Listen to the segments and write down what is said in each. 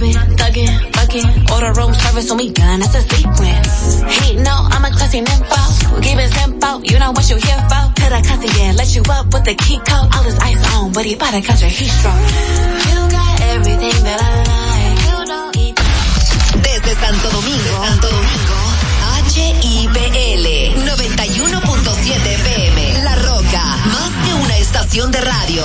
clubbing, thugging, fucking, order room service on me done, it's a sequence. He know I'm a classy nympho, give it simple, you know what you here for. Could I cuss yeah, let you up with the key code, all this ice on, but he bout to catch a heat stroke. You got everything that I like, you don't eat. Desde Santo Domingo, Santo Domingo, HIPL 91.7 FM, La Roca, más que una estación de radio.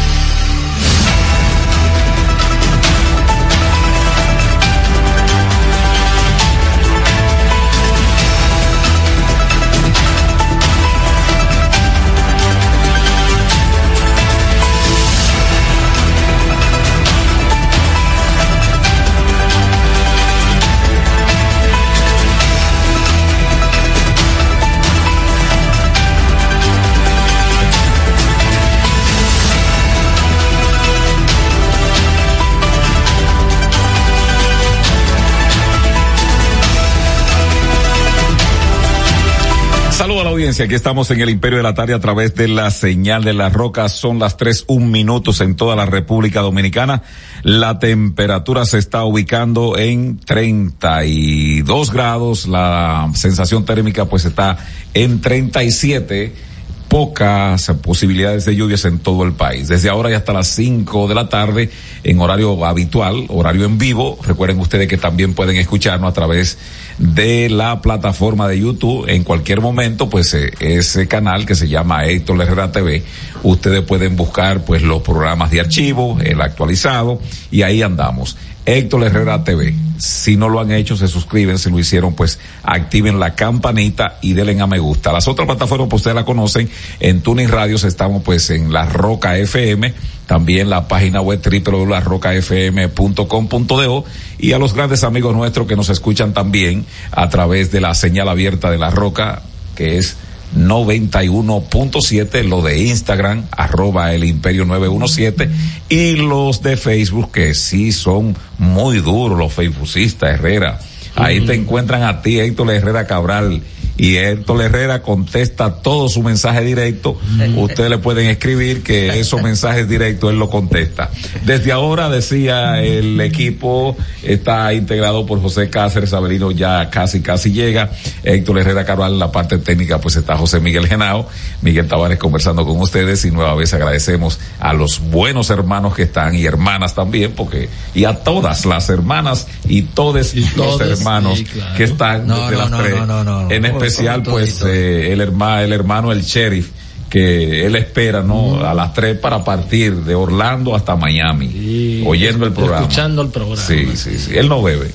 Saludos a la audiencia. Aquí estamos en el Imperio de la Tarde a través de la señal de las rocas. Son las tres un minutos en toda la República Dominicana. La temperatura se está ubicando en 32 grados. La sensación térmica pues está en 37 pocas posibilidades de lluvias en todo el país. Desde ahora y hasta las 5 de la tarde en horario habitual, horario en vivo. Recuerden ustedes que también pueden escucharnos a través de la plataforma de YouTube en cualquier momento, pues eh, ese canal que se llama Héctor Herrera TV, ustedes pueden buscar pues los programas de archivo, el actualizado y ahí andamos. Héctor Herrera TV. Si no lo han hecho, se suscriben. Si lo hicieron, pues activen la campanita y denle a me gusta. Las otras plataformas, pues ustedes la conocen. En Tuning Radios estamos pues en La Roca FM. También la página web www.larrocafm.com.do y a los grandes amigos nuestros que nos escuchan también a través de la señal abierta de La Roca, que es 91.7, lo de Instagram, arroba el imperio 917, y los de Facebook, que sí son muy duros, los faceboocistas, Herrera. Ahí te encuentran a ti, Héctor Herrera Cabral, y Héctor Herrera contesta todo su mensaje directo. Ustedes le pueden escribir que esos mensajes directos él lo contesta. Desde ahora, decía, el equipo está integrado por José Cáceres, Avelino ya casi, casi llega. Héctor Herrera Cabral, la parte técnica, pues está José Miguel Genao, Miguel Tavares conversando con ustedes y nueva vez agradecemos a los buenos hermanos que están y hermanas también, porque, y a todas las hermanas y todos los hermanos sí, claro. que están No, desde no, las no, tres. En especial, Todo, pues, eh, el hermano, el hermano, el sheriff, que él espera, ¿no? A las tres para partir de Orlando hasta Miami, oyendo el programa. Escuchando el programa. Sí, sí, sí. Él no bebe.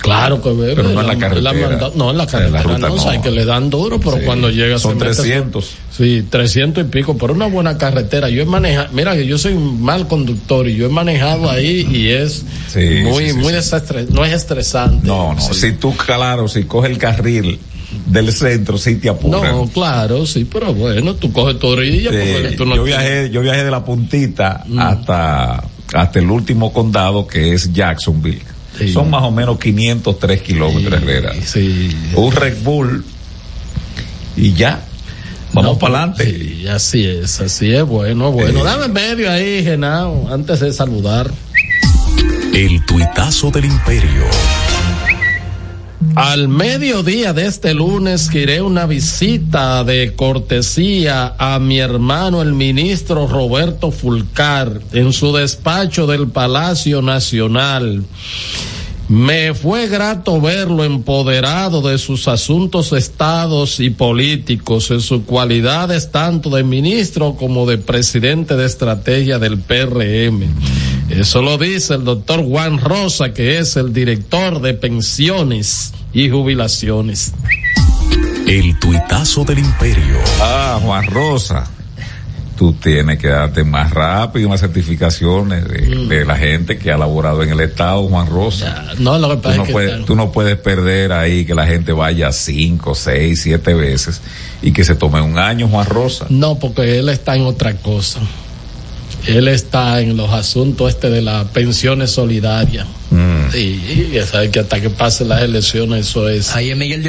Claro que bebe. Pero no en la carretera. no, en la En la carretera ruta no, no. sabe que le dan duro, pero Sí. cuando llega Son se mete su- 300. Sí, 300 y pico, pero una buena carretera. Yo he manejado, mira que yo soy un mal conductor y yo he manejado ahí y es Sí, muy, muy sí. desestre- no es estresante. No, no. Si tú, claro, si coges el carril del centro, sí te apuran. No, claro, sí, pero bueno, tú coges tu orilla Sí, porque tú no yo viajé, yo viajé de la puntita Mm. hasta, hasta el último condado que es Jacksonville. Sí. Son más o menos 503 kilómetros, Herrera. Sí. Un Red Bull y ya. Vamos No, para adelante. Sí, así es, así es, bueno, bueno. Eh. Dame medio ahí, Genao, antes de saludar. El tuitazo del imperio. Al mediodía de este lunes iré una visita de cortesía a mi hermano el ministro Roberto Fulcar en su despacho del Palacio Nacional. Me fue grato verlo empoderado de sus asuntos estados y políticos en sus cualidades tanto de ministro como de presidente de estrategia del PRM. Eso lo dice el doctor Juan Rosa, que es el director de pensiones y jubilaciones. El tuitazo del imperio. Ah, Juan Rosa. Tú tienes que darte más rápido unas certificaciones de, de la gente que ha laborado en el Estado, Juan Rosa. No, lo que Tú pasa no, es que puedes, tú no puedes perder ahí que la gente vaya cinco, seis, siete veces y que se tome un año, Juan Rosa. No, porque él está en otra cosa. Él está en los asuntos este de las pensiones solidarias. Mm. Sí, ya sabes que hasta que pasen las elecciones eso es Ahí es Miguel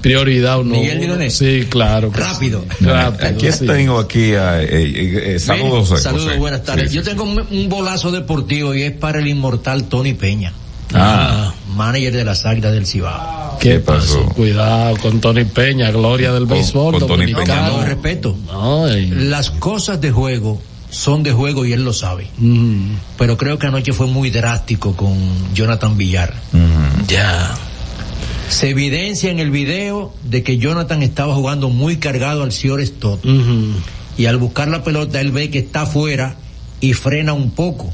prioridad uno. Miguel Diloné. Sí, claro. Rápido. Rápido, Aquí sí. tengo aquí a, eh, eh, eh, saludos. Bien, Saludos, José. buenas tardes. Sí, Yo tengo un, un bolazo deportivo y es para el inmortal Tony Peña, Ah, manager de las Águilas del Cibao. ¿Qué ¿Qué pasó? pasó? Cuidado con Tony Peña, gloria del béisbol con Tony No. Peña, con todo respeto. No, y- Las cosas de juego son de juego y él lo sabe. mm, Pero creo que anoche fue muy drástico con Jonathan Villar. ya. Se evidencia en el video de que Jonathan estaba jugando muy cargado al señor Stott. Ujú. Y al buscar la pelota, él ve que está afuera y frena un poco.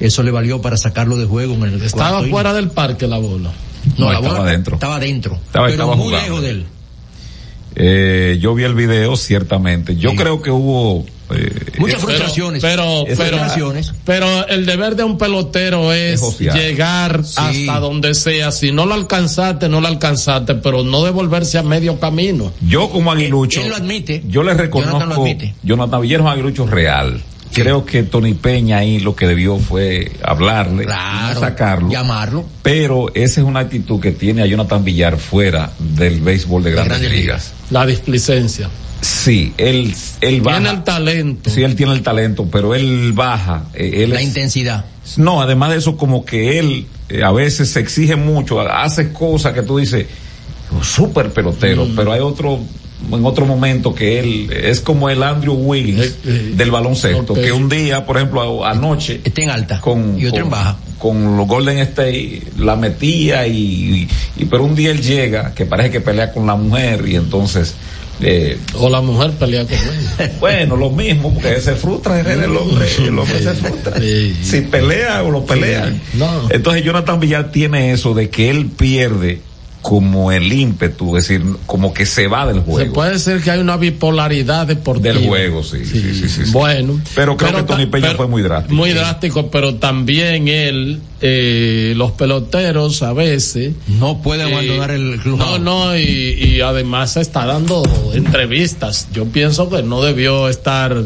Eso le valió para sacarlo de juego en el Estaba fuera del parque la bola. No, No, la estaba bola dentro. Estaba dentro. Estaba- pero estaba muy jugando. lejos de él. Eh, yo vi el video, ciertamente. Yo Sí. creo que hubo... eh, Muchas eh, frustraciones. Pero, Eso pero, frustraciones. pero el deber de un pelotero es llegar Sí. hasta donde sea. Si no lo alcanzaste, no lo alcanzaste, pero no devolverse a medio camino. Yo como aguilucho... Él lo admite. Yo le Jonathan lo reconozco... admite. Jonathan Villero es un aguilucho real. Sí. Creo que Tony Peña ahí lo que debió fue hablarle, Claro. sacarlo. Llamarlo. Pero esa es una actitud que tiene a Jonathan Villar fuera del béisbol de grandes, Grandes ligas. La displicencia. Sí, él, él baja. Tiene el talento. Sí, él tiene el talento, pero él baja. eh, Él La es- intensidad. No, además de eso, como que él eh, a veces se exige mucho, hace cosas que tú dices, "Oh, súper pelotero, Mm. pero hay otro, en otro momento que él es como el Andrew Wiggins Eh, eh, del baloncesto, que un día, por ejemplo, anoche, Está en alta. con, y otro en baja. con los Golden State la metía y, y, y- pero un día él llega que parece que pelea con la mujer y entonces eh, O la mujer pelea con él. bueno lo mismo porque se frustra el el hombre el hombre se frustra si pelea o lo pelean No. entonces Jonathan Villar tiene eso de que él pierde como el ímpetu es decir como que se va del Se juego puede decir que hay una bipolaridad deportiva. del juego sí sí sí, sí, sí. Bueno. Pero creo que Tony Peña pero- fue muy drástico. Muy drástico, pero también él, eh, los peloteros a veces. No puede abandonar eh, el club. No, no, y, y además está dando entrevistas. Yo pienso que no debió estar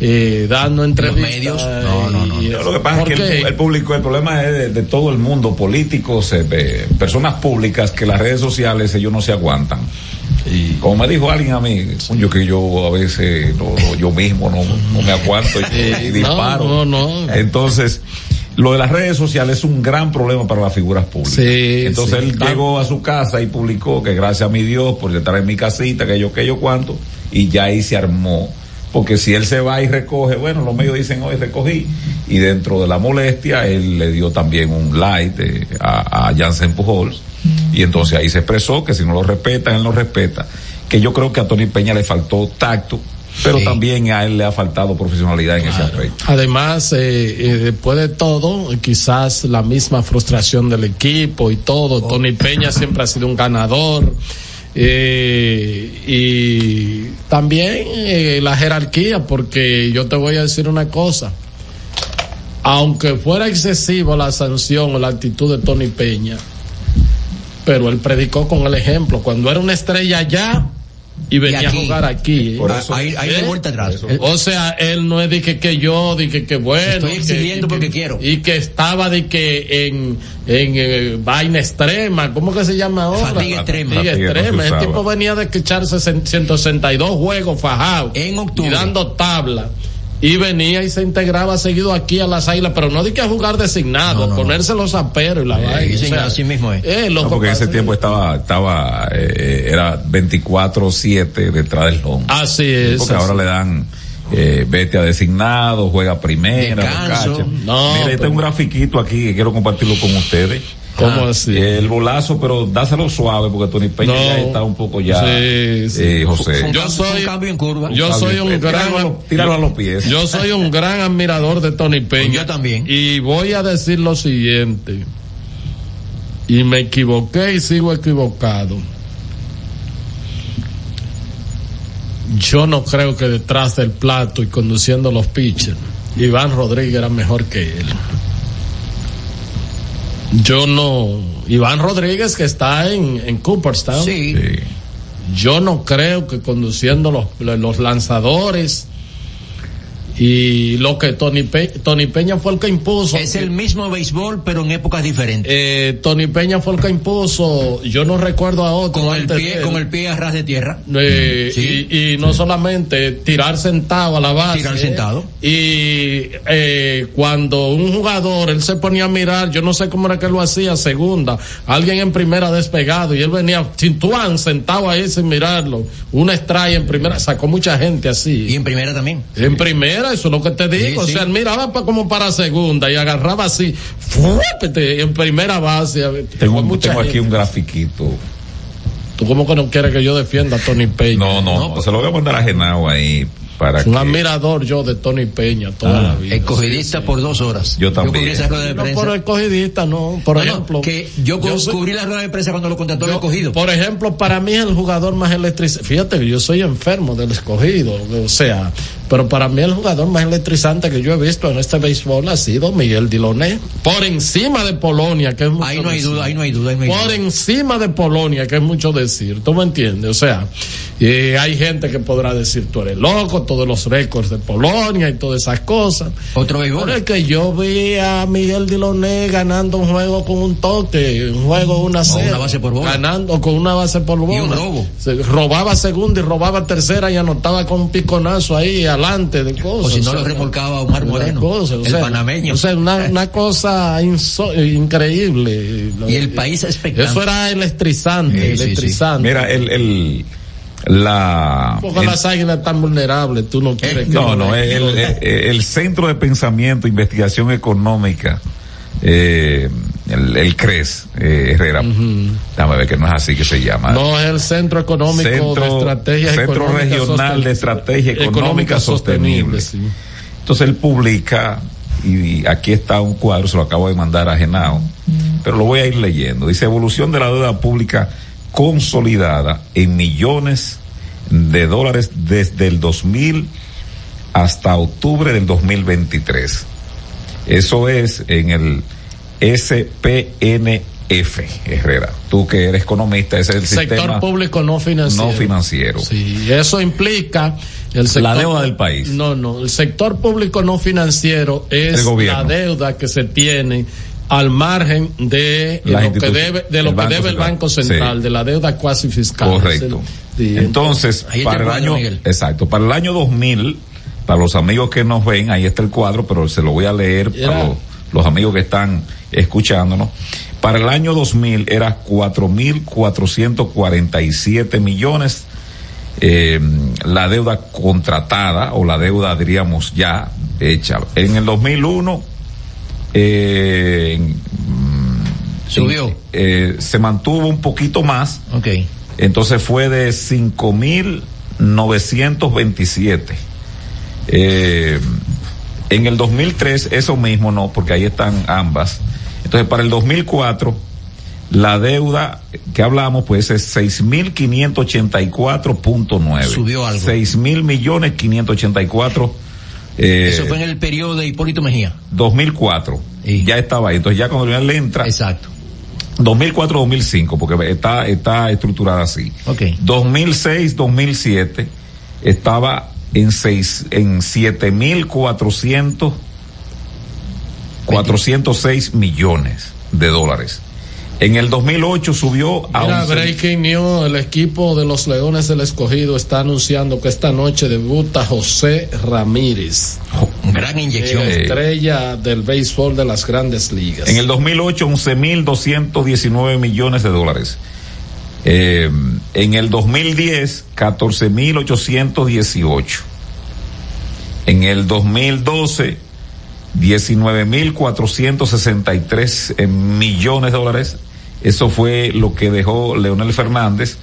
eh, dando entrevistas. medios? No, no, no. y- Lo que pasa es que el, el público, el problema es de, de todo el mundo, políticos, eh, eh, personas públicas, que las redes sociales ellos no se aguantan. Y como me dijo alguien a mí, yo que yo a veces no, no, yo mismo no, no me aguanto y, y no, disparo. no, no. Entonces, lo de las redes sociales es un gran problema para las figuras públicas. Sí, Entonces sí. él llegó a su casa y publicó que gracias a mi Dios por estar en mi casita, que yo, que yo cuánto, y ya ahí se armó. Porque si él se va y recoge, bueno, los medios dicen hoy recogí, y dentro de la molestia, él le dio también un like eh, a, a Jansen Pujols, y entonces ahí se expresó que si no lo respetan, él no respeta. Que yo creo que a Tony Peña le faltó tacto, pero Sí. también a él le ha faltado profesionalidad en ese aspecto. Además, eh, eh, después de todo, quizás la misma frustración del equipo y todo. Tony Peña siempre ha sido un ganador. Eh, y también eh, la jerarquía, porque yo te voy a decir una cosa. Aunque fuera excesivo la sanción o la actitud de Tony Peña, pero él predicó con el ejemplo. Cuando era una estrella allá y venía a aquí. jugar aquí. Por Ah, eso- ahí ahí ¿Eh? vuelta atrás. Eh, O sea, él no es de que, que yo, de que, que bueno. Estoy que- exhibiendo y que- porque quiero. Y que estaba de que en, en eh, vaina extrema, ¿cómo que se llama ahora? Fatiga extrema. Fatiga Fatiga, no extrema. El tipo venía de que echarse 162 juegos fajados. En octubre. Y dando tabla. Y venía y se integraba seguido aquí a las águilas, pero no de que a jugar designado, No, no, no. ponerse los zaperos y la vaina. sí, o sea, así mismo es. eh, No, que porque en ese tiempo estaba, estaba, eh, era 24-7 detrás del home. Así es. Porque así. ahora le dan, eh, vete a designado, juega primera, Descanso. No, Mira, este es un grafiquito aquí que quiero compartirlo con ustedes. ¿Cómo Ah, así? El bolazo, pero dáselo suave porque Tony Peña No. ya está un poco ya, Sí, sí. eh, José. Yo soy- un cambio en curva. yo soy un Eh, gran tíralo a los- tíralo a los pies. Yo soy un gran admirador de Tony Peña. Yo también. Y voy a decir lo siguiente. Y me equivoqué y sigo equivocado. Yo no creo que detrás del plato y conduciendo los pitchers, Iván Rodríguez era mejor que él. Yo no. Iván Rodríguez que está en, en Cooperstown. Sí. Sí. Yo no creo que conduciendo los, los lanzadores y lo que Tony, Tony Peña fue el que impuso. Es el mismo béisbol, pero en épocas diferentes. Eh, Tony Peña fue el que impuso, yo no recuerdo a otro. Con el pie, con el pie a ras de tierra. Eh, y, no solamente tirar sentado a la base. Tirar sentado. Y eh, cuando un jugador, él se ponía a mirar, yo no sé cómo era que lo hacía, segunda, alguien en primera despegado y él venía, Cintuán, sentado ahí sin mirarlo, una estrella en primera, sacó mucha gente así. Y en primera también. En primera eso es lo que te digo. o sea, él miraba como para segunda y agarraba así, fuépete, en primera base. Tengo, tengo aquí un grafiquito. ¿Tú cómo que no quieres que yo defienda a Tony Peña? No, no, no, se lo voy a mandar a Genao ahí para un admirador yo de Tony Peña toda la ah, vida. Escogidista por dos horas. Yo también. Yo de prensa. No por escogidista, no. Por ejemplo. que yo, cubrí la rueda de prensa cuando lo contrató el escogido. Por ejemplo, para mí es el jugador más electrizante. Fíjate que yo soy enfermo del escogido. O sea, pero para mí el jugador más electrizante que yo he visto en este béisbol ha sido Miguel Diloné. Por encima de Polonia, que es mucho Ahí no hay duda, ahí no hay duda. por encima de Polonia, que es mucho decir. ¿Tú me entiendes? O sea, y hay gente que podrá decir, tú eres loco, todos los récords de Polonia y todas esas cosas. Otro béisbol. Pero es que yo vi a Miguel Diloné ganando un juego con un toque, un juego una serie. Una base por bola. Ganando con una base por bola. Y un robo. Se robaba segunda y robaba tercera y anotaba con un piconazo ahí adelante de cosas. O si no lo remolcaba Omar Moreno. Cosas, el panameño. O sea, una, una cosa increíble. Y el país espectacular. Eso era electrizante, electrizante. Mira, el, el la porque las águilas tan vulnerables tú no quieres no no el, el, centro de pensamiento investigación económica eh, el, el CRES eh, Herrera. Déjame ver que no es así que se llama. No es el Centro Económico de Estrategia Centro Regional de Estrategia Económica, Sostenible, entonces él publica y aquí está un cuadro se lo acabo de mandar a Genao pero lo voy a ir leyendo. Dice evolución de la deuda pública consolidada en millones de dólares desde el 2000 hasta octubre del 2023. Eso es en el SPNF, Herrera. Tú que eres economista, ese es el sector público no financiero. No financiero. Sí, eso implica el sector, la deuda del país. No, no, el sector público no financiero es la deuda que se tiene al margen de lo que debe de lo que debe el Banco Central, de la deuda cuasi fiscal. Correcto. entonces, para el año exacto, para el año 2000, para los amigos que nos ven, ahí está el cuadro, pero se lo voy a leer para los, amigos que están escuchándonos. Para el año 2000 era 4.447 millones eh, la deuda contratada o la deuda diríamos ya hecha. En el 2001 eh, Subió. Eh, se mantuvo un poquito más. Ok. Entonces fue de 5.927. Eh, en el 2003, eso mismo no, porque ahí están ambas. Entonces, para el 2004, la deuda que hablamos, pues es 6.584.9. Subió algo. 6.000 millones 584 eh, Eso fue en el periodo de Hipólito Mejía. 2004. Y ya estaba ahí. Entonces ya cuando le entra. Exacto. 2004-2005, porque está, está estructurada así. Ok. 2006-2007 estaba en seis, en 7.400, 406 millones de dólares. En el 2008 subió a Mira, breaking news, el equipo de los Leones del Escogido está anunciando que esta noche debuta José Ramírez. gran inyección. Estrella del béisbol de las grandes ligas. En el 2008, 11.219 millones de dólares. Eh, en el 2010, 14.818. En el 2012, 19.463 millones de dólares eso fue lo que dejó Leonel Fernández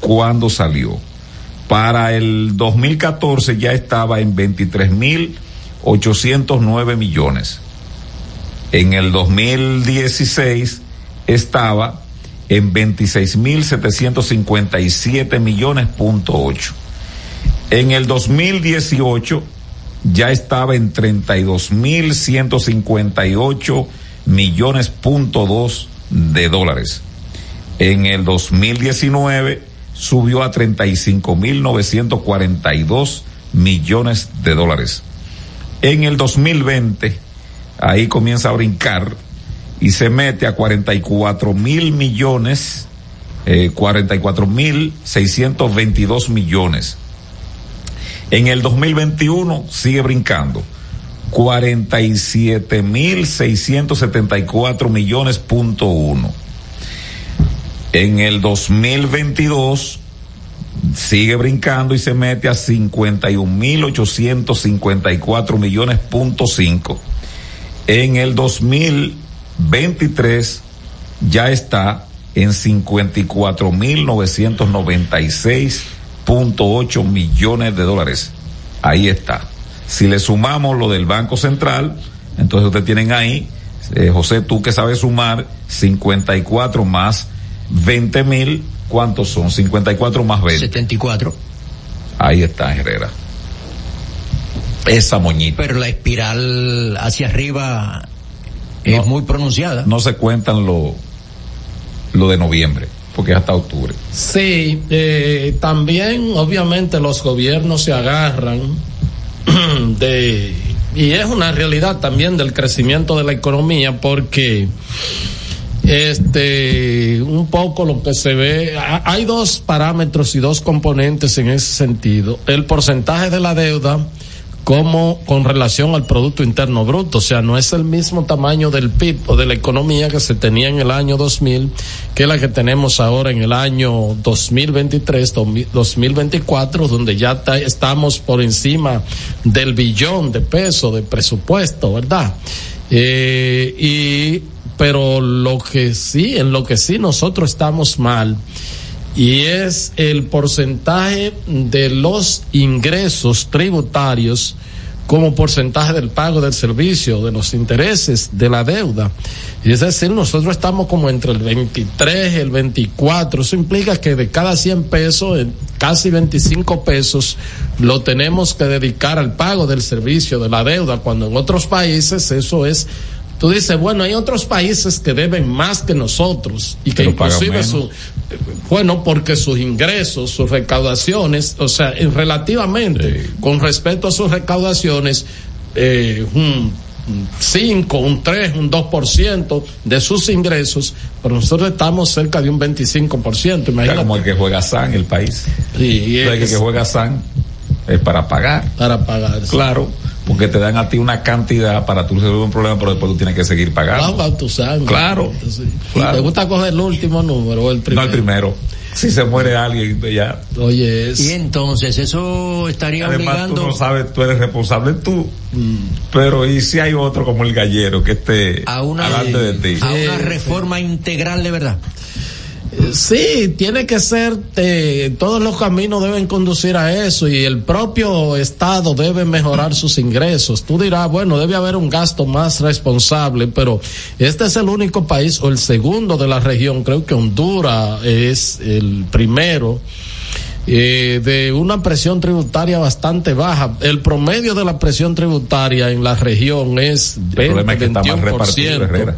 cuando salió. Para el 2014 ya estaba en 23.809 millones. En el 2016 estaba en 26.757 millones punto ocho. En el 2018 ya estaba en 32.158 millones punto dos de dólares. En el 2019 subió a 35.942 millones de dólares. En el 2020, ahí comienza a brincar y se mete a 44 mil millones, eh, 44 mil 622 millones. En el 2021 sigue brincando. 47 mil 674 millones punto uno. En el 2022 sigue brincando y se mete a 51.854 millones punto cinco. En el 2023 ya está en 54.996.8 millones de dólares. Ahí está. Si le sumamos lo del Banco Central, entonces ustedes tienen ahí, eh, José, tú que sabes sumar 54 más 20 mil ¿Cuántos son? 54 más 20. 74. Ahí está, Herrera. Esa moñita. Pero la espiral hacia arriba es No. muy pronunciada. No se cuentan lo, lo de noviembre, porque es hasta octubre. Sí, eh, también obviamente los gobiernos se agarran de, y es una realidad también del crecimiento de la economía porque este un poco lo que se ve ha- hay dos parámetros y dos componentes en ese sentido el porcentaje de la deuda como con relación al producto interno bruto, o sea, no es el mismo tamaño del PIB o de la economía que se tenía en el año 2000 que la que tenemos ahora en el año 2023, 2024, donde ya ta- estamos por encima del billón de pesos de presupuesto, ¿verdad? Eh, y pero lo que sí, en lo que sí nosotros estamos mal y es el porcentaje de los ingresos tributarios como porcentaje del pago del servicio, de los intereses, de la deuda. Y es decir, nosotros estamos como entre el 23, el 24. Eso implica que de cada 100 pesos, en casi 25 pesos lo tenemos que dedicar al pago del servicio, de la deuda, cuando en otros países eso es Tú dices, bueno, hay otros países que deben más que nosotros y que Pero inclusive su, bueno, porque sus ingresos, sus recaudaciones, o sea, en- relativamente Sí. con respecto a sus recaudaciones, eh, un 5, un 3, un 2% de sus ingresos, pero nosotros estamos cerca de un 25%, Está imagínate. como el que juega SAN, el país. Sí, y El que juega SAN es para pagar. para pagar. Claro, porque te dan a ti una cantidad para tú resolver un problema, pero después tú tienes que seguir pagando. Bajo tu sangre. Claro, claro. ¿Te gusta coger el último número o el No primero? el primero. Si se muere alguien, pues ya. Oye, es... Y entonces eso estaría Además, obligando tú no sabes, tú eres responsable tú. Pero y si hay otro como el gallero que esté a una, delante de ti. a una Sí, reforma integral de verdad. Sí, tiene que ser, eh, todos los caminos deben conducir a eso y el propio Estado debe mejorar sus ingresos. Tú dirás, bueno, debe haber un gasto más responsable, pero este es el único país o el segundo de la región, creo que Honduras es el primero. eh, de una presión tributaria bastante baja. El promedio de la presión tributaria en la región es 20, El problema es que está mal repartido, 21%. Herrera.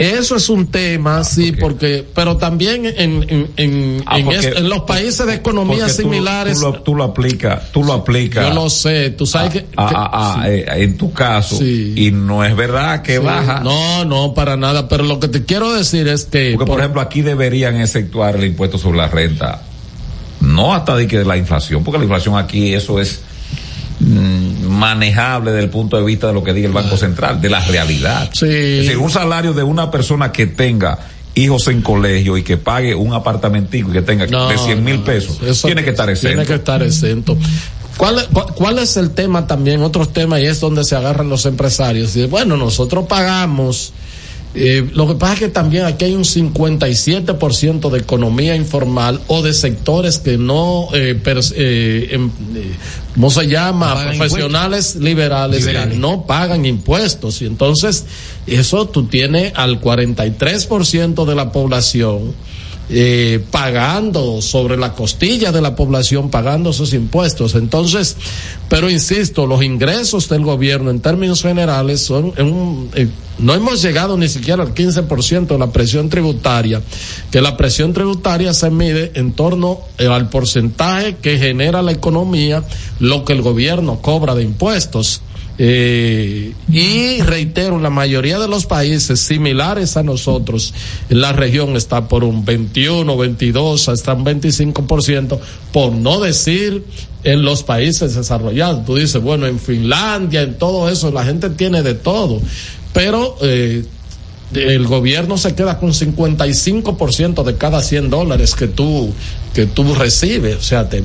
Eso es un tema, sí, ¿por porque, pero también en, en, en, Ah, en, porque- est- en los países de economías tú- similares, Tú, lo, tú lo aplicas, tú lo aplicas. yo lo sé, tú sabes que, a- que- sí. eh, en tu caso Sí. y no es verdad que Sí. baja No, no, para nada, pero lo que te quiero decir es que, porque por, ejemplo aquí deberían exceptuar el impuesto sobre la renta no hasta de que de la inflación porque la inflación aquí eso es mm, manejable desde el punto de vista de lo que diga el Banco Central de la realidad Sí. es decir un salario de una persona que tenga hijos en colegio y que pague un apartamentico y que tenga no, de 100 mil no, pesos eso tiene que estar exento Tiene que estar exento. ¿Cuál, es- cuál, cuál es el tema también? Otros temas y es donde se agarran los empresarios. Y, bueno, nosotros pagamos. Eh, lo que pasa es que también aquí hay un 57% de economía informal o de sectores que no, eh, pers- eh, em- eh, ¿cómo se llama? No Profesionales liberales, Liberales. que no pagan impuestos. Y entonces, eso tú tienes al 43% de la población eh, pagando sobre la costilla de la población, pagando esos impuestos. Entonces, pero insisto, los ingresos del gobierno en términos generales son, un, eh, no hemos llegado ni siquiera al 15% de la presión tributaria, que la presión tributaria se mide en torno eh, al porcentaje que genera la economía, lo que el gobierno cobra de impuestos. Eh, y reitero, la mayoría de los países similares a nosotros, la región está por un 21, 22, hasta un 25%, por no decir en los países desarrollados. Tú dices, bueno, en Finlandia, en todo eso, la gente tiene de todo. Pero eh, el gobierno se queda con 55% de cada 100 dólares que tú que tú recibes, o sea, te,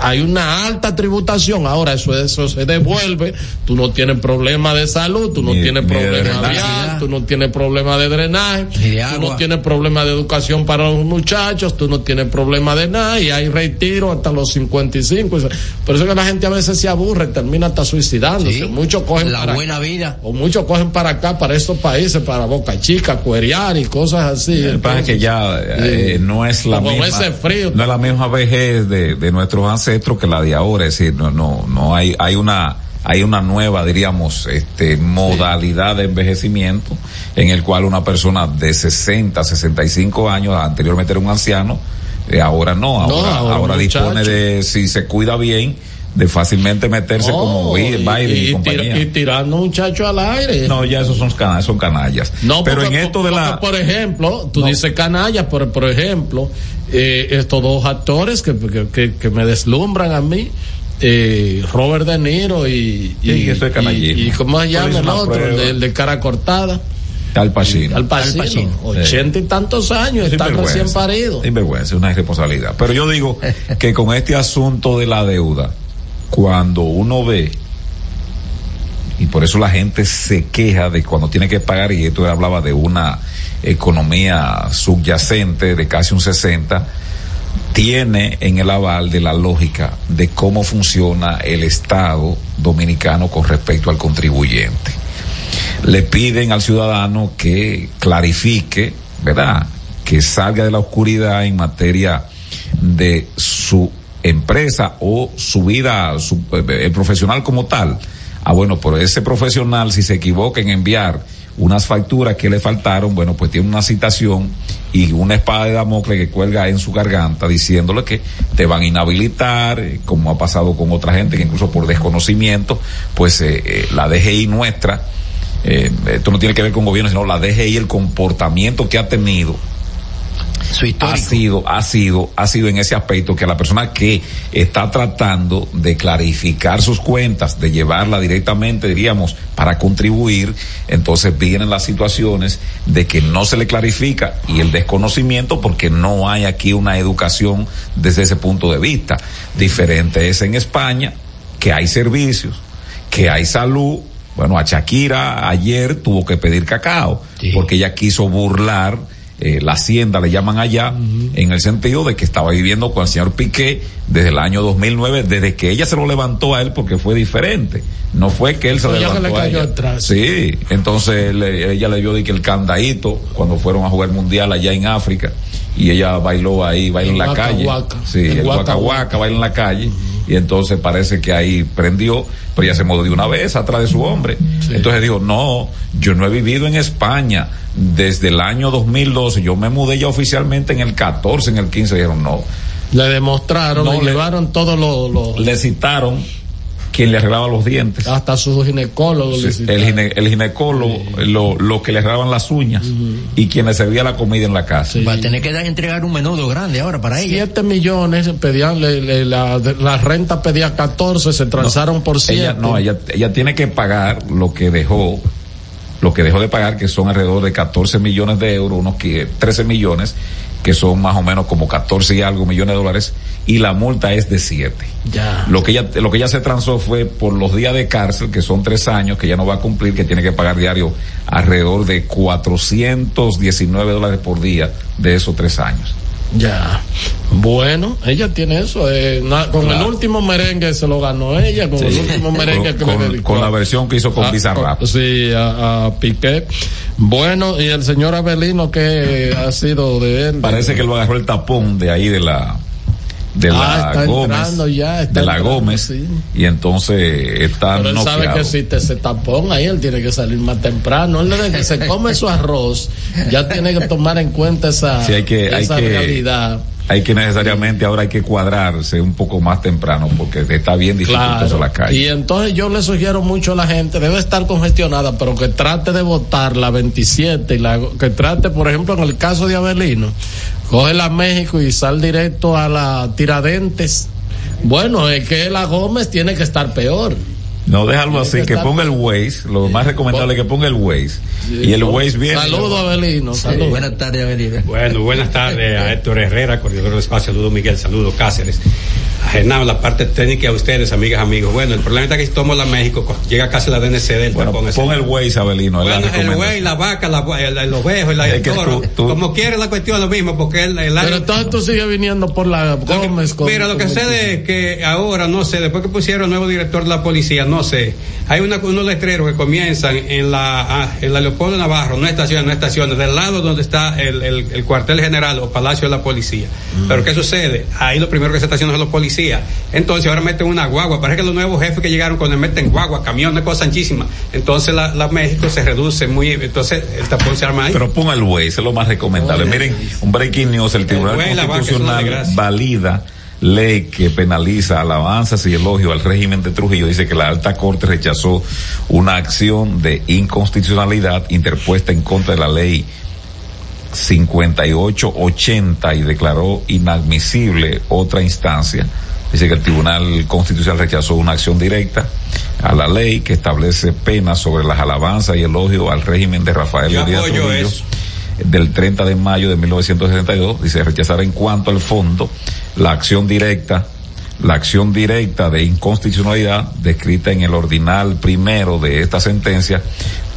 hay una alta tributación, ahora eso eso se devuelve, tú no tienes problema de salud, tú no tienes problema vial, tú no tienes problema de drenaje, tú no tienes problema de educación para los muchachos, tú no tienes problema de nada y hay retiro hasta los 55, por eso que la gente a veces se aburre, termina hasta suicidándose, muchos cogen la buena vida o muchos cogen para acá, para estos países, para Boca Chica, Cueriar y cosas así. El es que ya eh, no es la misma. ese frío, la misma vejez de, de nuestros ancestros que la de ahora, es decir, no, no, no hay, hay una, hay una nueva, diríamos, este, modalidad de envejecimiento en el cual una persona de 60, 65 años, anteriormente era un anciano, eh, ahora no, ahora, ahora, dispone de, si se cuida bien, de fácilmente meterse como Biden y, compañía. y, tirando muchachos al aire. No, ya esos son canallas, son canallas. No, pero en esto de la por ejemplo, tú dices canallas, pero por ejemplo, eh, estos dos actores que, que, que, me deslumbran a mí, eh, Robert De Niro y, y, y, cómo se llama el otro, el de, cara cortada. Al Pacino. Al Pacino. Ochenta y tantos años, está recién parido. vergüenza, es una responsabilidad. Pero yo digo que con este asunto de la deuda, cuando uno ve, y por eso la gente se queja de cuando tiene que pagar, y esto hablaba de una economía subyacente de casi un 60, tiene en el aval de la lógica de cómo funciona el Estado dominicano con respecto al contribuyente. Le piden al ciudadano que clarifique, ¿verdad? Que salga de la oscuridad en materia de su empresa o su vida, su, el profesional como tal. Ah, bueno, pero ese profesional, si se equivoca en enviar unas facturas que le faltaron, bueno, pues tiene una citación y una espada de Damocles que cuelga en su garganta diciéndole que te van a inhabilitar, eh, como ha pasado con otra gente que incluso por desconocimiento, pues eh, eh, la DGI nuestra, esto no tiene que ver con gobierno, sino la DGI, el comportamiento que ha tenido ha sido, ha sido, ha sido en ese aspecto que la persona que está tratando de clarificar sus cuentas, de llevarla directamente, diríamos, para contribuir, entonces vienen las situaciones de que no se le clarifica y el desconocimiento porque no hay aquí una educación desde ese punto de vista. Diferente es en España, que hay servicios, que hay salud, bueno, a Shakira ayer tuvo que pedir cacao, porque ella quiso burlar eh, la hacienda le llaman allá, en el sentido de que estaba viviendo con el señor Piqué desde el año 2009, desde que ella se lo levantó a él porque fue diferente. No fue que él se levantó a ella. Sí, entonces ella le dio de que el candadito cuando fueron a jugar mundial allá en África y ella bailó ahí, baila en, la calle. Sí, el Waka baila en la calle y entonces parece que ahí prendió, pero ya se mudó de una vez atrás de su hombre. Entonces dijo, no, yo no he vivido en España desde el año 2012, yo me mudé ya oficialmente en el 14, en el 15, dijeron no. Le demostraron, le llevaron todos los... Le citaron quien le arreglaba los dientes. Hasta su ginecólogo. el, ginecólogo, lo, que le arreglaban las uñas y quien le servía la comida en la casa. Va a tener que dar, entregar un menudo grande ahora para ella. Siete millones pedían, la, renta pedía 14, se transaron por siete. no, ella, ella tiene que pagar lo que dejó lo que dejó de pagar, que son alrededor de 14 millones de euros, unos 13 millones, que son más o menos como 14 y algo millones de dólares, y la multa es de 7. Ya. Lo que ella, lo que ella se transó fue por los días de cárcel, que son tres años, que ya no va a cumplir, que tiene que pagar diario alrededor de 419 dólares por día de esos tres años. Ya. Bueno, ella tiene eso. Eh, con el último merengue se lo ganó ella, con el último merengue que con, con la versión que hizo con Bizarrap. Sí, a, a, Piqué. Bueno, y el señor Abelino, que ha sido de él? Parece que lo agarró el tapón de ahí de la de la ah, Gómez, de la Gómez, y entonces está Pero él sabe que si te se tapón ahí él tiene que salir más temprano, él desde que se come su arroz, ya tiene que tomar en cuenta esa, hay que, esa hay realidad. hay que necesariamente ahora hay que cuadrarse un poco más temprano porque está bien dificultoso Claro. la calle. Y entonces yo le sugiero mucho a la gente, debe estar congestionada, pero que trate de votar la 27 y la, que trate, por ejemplo, en el caso de Avelino, coge la México y sal directo a la Tiradentes. Bueno, es que la Gómez tiene que estar peor. No, déjalo así, que ponga el Waze, lo más recomendable es que ponga el Waze. Y el Waze viene. Saludos, Avelino. Saludos. Buenas tardes, Avelino. Bueno, buenas tardes a Héctor Herrera, coordinador del espacio. Saludos, Miguel. Saludos, Cáceres. A Genao, la parte técnica, a ustedes, amigas, amigos. Bueno, el problema está que si tomo la México, co- llega casi la DNC del Bueno, tapón pon el Waze, Abelino. Bueno, el güey, la vaca, la, el, el ovejo, el, el toro. tú- tú- Como quiere la cuestión es lo mismo, porque el, el Pero entonces tú sigues viniendo por la Gómez. con- mira, lo que sucede es que ahora, no sé, después que pusieron el nuevo director de la policía, no sé, hay una, unos letreros que comienzan en la, ah, en la Leopoldo Navarro, no estaciones, no estaciones, del lado donde está el, el- el cuartel general o palacio de la policía. Pero ¿qué sucede? Ahí lo primero que se estaciona son los policías. Entonces ahora meten una guagua, parece que los nuevos jefes que llegaron cuando meten guagua, camiones, cosas anchísimas. Entonces la, la México se reduce muy, entonces el tapón se arma ahí. Pero ponga el Waze, es lo más recomendable. Miren, un breaking news, el Tribunal Constitucional valida ley que penaliza alabanzas y elogio al régimen de Trujillo. Dice que la alta corte rechazó una acción de inconstitucionalidad interpuesta en contra de la ley 5880 y declaró inadmisible otra instancia. Dice que el Tribunal Constitucional rechazó una acción directa a la ley que establece penas sobre las alabanzas y elogios al régimen de Rafael Yo Trujillo eso. Del 30 de mayo de 1962. Dice rechazar en cuanto al fondo la acción directa la acción directa de inconstitucionalidad descrita en el ordinal primero de esta sentencia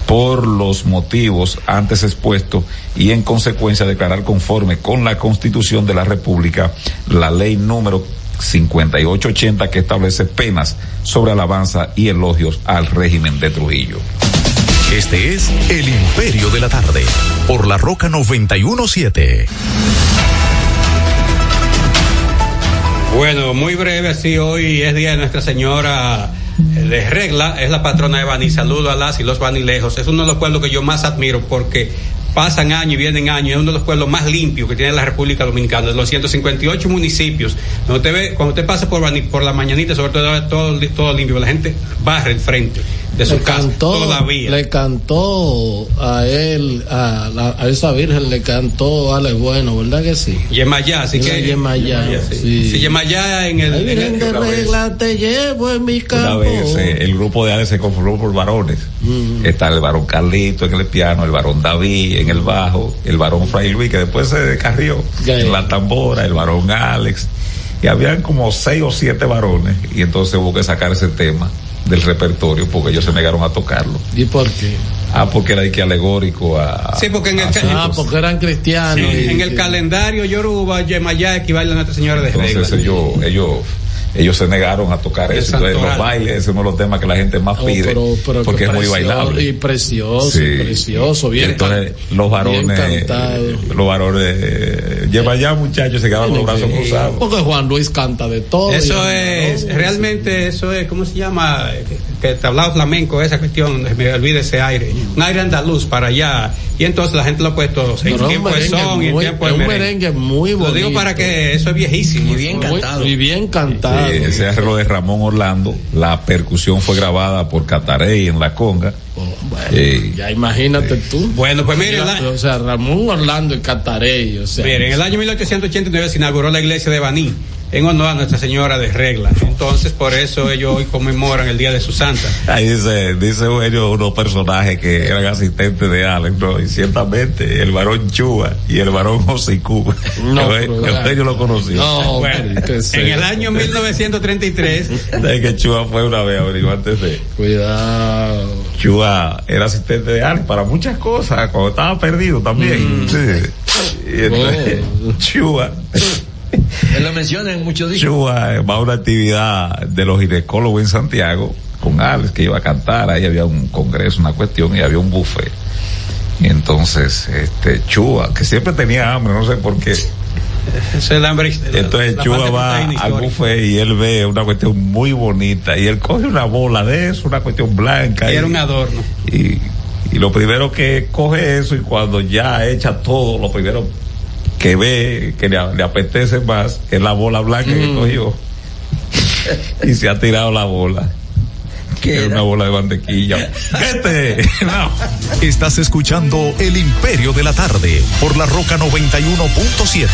por los motivos antes expuestos y en consecuencia declarar conforme con la Constitución de la República la ley número 5880 que establece penas sobre alabanza y elogios al régimen de Trujillo. Este es El Imperio de la Tarde, por la Roca 917. Bueno, muy breve, así hoy es día de Nuestra Señora de Regla, es la patrona de Bani. Saludo a las y los Banilejos. Es uno de los pueblos que yo más admiro porque pasan años y vienen años. Es uno de los pueblos más limpios que tiene la República Dominicana. De los 158 municipios, donde usted ve, cuando usted pasa por por la mañanita, sobre todo todo, todo limpio, la gente barre el frente de su le casa cantó, todavía. le cantó a él, a, la- a esa virgen le cantó Ale Bueno, ¿verdad que sí? Yemayá, así que. Yemayá, sí. sí. Sí, Yemayá en el. Ay, en virgen el- de una vez. regla te llevo en mi Una campo. vez eh, el grupo de Alex se conformó por varones. Está el varón Carlito en el piano, el varón David en el bajo, el varón Fray Luis que después se descarrió en la tambora, el varón Alex. Y habían como seis o siete varones y entonces hubo que sacar ese tema del repertorio porque ellos se negaron a tocarlo. ¿Y por qué? Ah, porque era de que alegórico a... Sí, porque en el Ah, porque eran cristianos. Sí, y- en el calendario Yoruba, Yemayá equivale a Nuestra Señora de Regla. Entonces ellos, ellos, ellos se negaron a tocar El eso. Entonces los bailes, ese es uno de los temas que la gente más Oh, pide pero- pero porque es muy bailable. Y precioso, Sí. y precioso, bien. Entonces, los varones, los varones, lleva ya muchachos, se quedaban con los brazos cruzados. Porque Juan Luis canta de todo. Eso es, no, realmente eso es, ¿cómo se llama? Que tablado flamenco, esa cuestión, me olvide ese aire. Un aire andaluz para allá. Y entonces la gente lo ha puesto en tiempo de son y en tiempo es de un merengue. muy Lo digo bonito. para que eso es viejísimo. Y bien cantado. Y bien cantado. Sí, ese arreglo de Ramón Orlando, la percusión fue grabada por Catarey en la conga. Oh, bueno, Eh, ya imagínate tú. Bueno, pues mire, la- o sea, Ramón Orlando y Catarey, o sea. Mire, en el año 1889 se inauguró la iglesia de Baní en honor a Nuestra Señora de Regla. Entonces, por eso ellos hoy conmemoran el Día de su Santa. Ahí dice, dice Eugenio unos personajes que eran asistentes de Alex, ¿no? Y ciertamente el varón Chua y el varón Josicú. No, Eugenio pero- Eugenio lo conoció. No, Bueno, pero ¿qué es en el año 1933 De que Chua fue una vez, antes de. Cuidado. Chua era asistente de Alex para muchas cosas, cuando estaba perdido también. Sí. Y entonces, Chua, Él lo menciona en muchos discos. Chua va a una actividad de los ginecólogos en Santiago con Alex que iba a cantar, ahí había un congreso, una cuestión y había un buffet. Y entonces, este, Chua, que siempre tenía hambre, no sé por qué. Eso es el hambre. Entonces la Chua va al buffet y él ve una cuestión muy bonita y él coge una bola de eso, una cuestión blanca. Y y- era un adorno. y, y lo primero que coge eso y cuando ya echa todo, lo primero que ve que le, apetece más que la bola blanca que mm. cogió y se ha tirado la bola. Que era una bola de mantequilla. ¡Vete! Estás escuchando El Imperio de la Tarde por la Roca 91.7.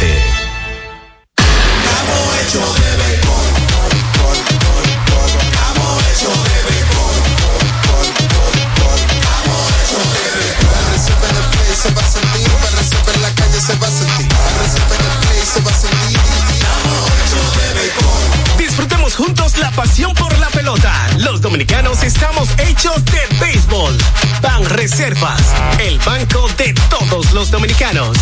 dominicanos estamos hechos de béisbol. Ban Reservas, el banco de todos los dominicanos.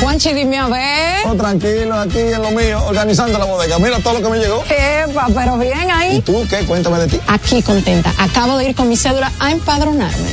Juanchi, dime a ver. Oh, tranquilo, aquí en lo mío, organizando la bodega. Mira todo lo que me llegó. Epa, pero bien ahí. ¿Y tú qué? Cuéntame de ti. Aquí contenta. Acabo de ir con mi cédula a empadronarme.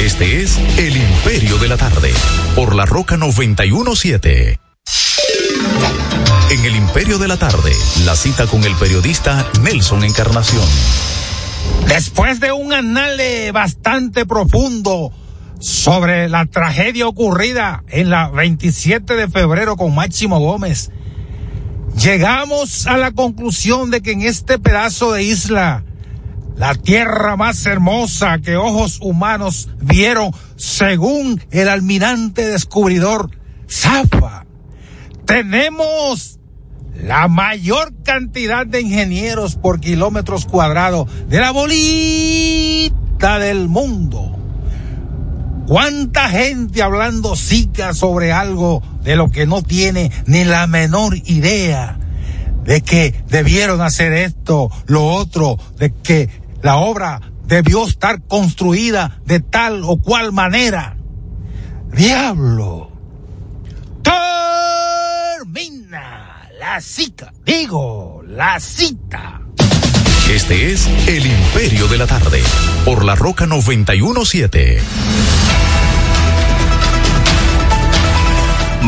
Este es El Imperio de la Tarde, por la Roca 917. En El Imperio de la Tarde, la cita con el periodista Nelson Encarnación. Después de un anale bastante profundo sobre la tragedia ocurrida en la 27 de febrero con Máximo Gómez, llegamos a la conclusión de que en este pedazo de isla, la tierra más hermosa que ojos humanos vieron según el almirante descubridor Zafa. Tenemos la mayor cantidad de ingenieros por kilómetros cuadrados de la bolita del mundo. ¿Cuánta gente hablando sica sobre algo de lo que no tiene ni la menor idea? De que debieron hacer esto, lo otro, de que la obra debió estar construida de tal o cual manera. Diablo. Termina la cita. Digo, la cita. Este es El Imperio de la Tarde, por la Roca 917.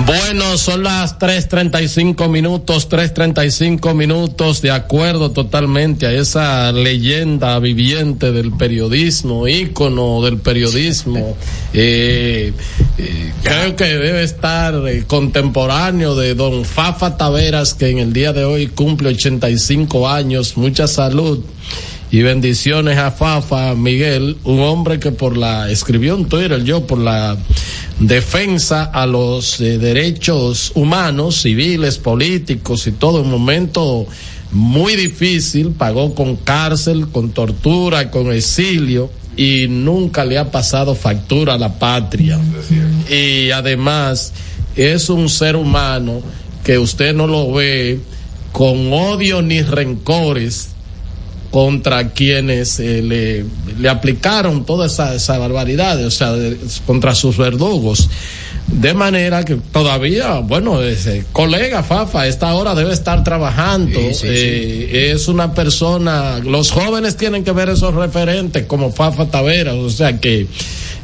Bueno, son las 3.35 minutos, 3.35 minutos, de acuerdo totalmente a esa leyenda viviente del periodismo, ícono del periodismo. Eh, eh, creo que debe estar eh, contemporáneo de don Fafa Taveras, que en el día de hoy cumple 85 años, mucha salud y bendiciones a Fafa Miguel, un hombre que por la, escribió en Twitter yo, por la defensa a los eh, derechos humanos, civiles, políticos y todo, un momento muy difícil, pagó con cárcel, con tortura, con exilio y nunca le ha pasado factura a la patria. Y además es un ser humano que usted no lo ve con odio ni rencores contra quienes eh, le, le, aplicaron toda esa, esa barbaridad, o sea, de, contra sus verdugos. De manera que todavía, bueno, ese colega Fafa, a esta hora debe estar trabajando. Sí, sí, eh, sí. Es una persona, los jóvenes tienen que ver esos referentes como Fafa Taveras, o sea que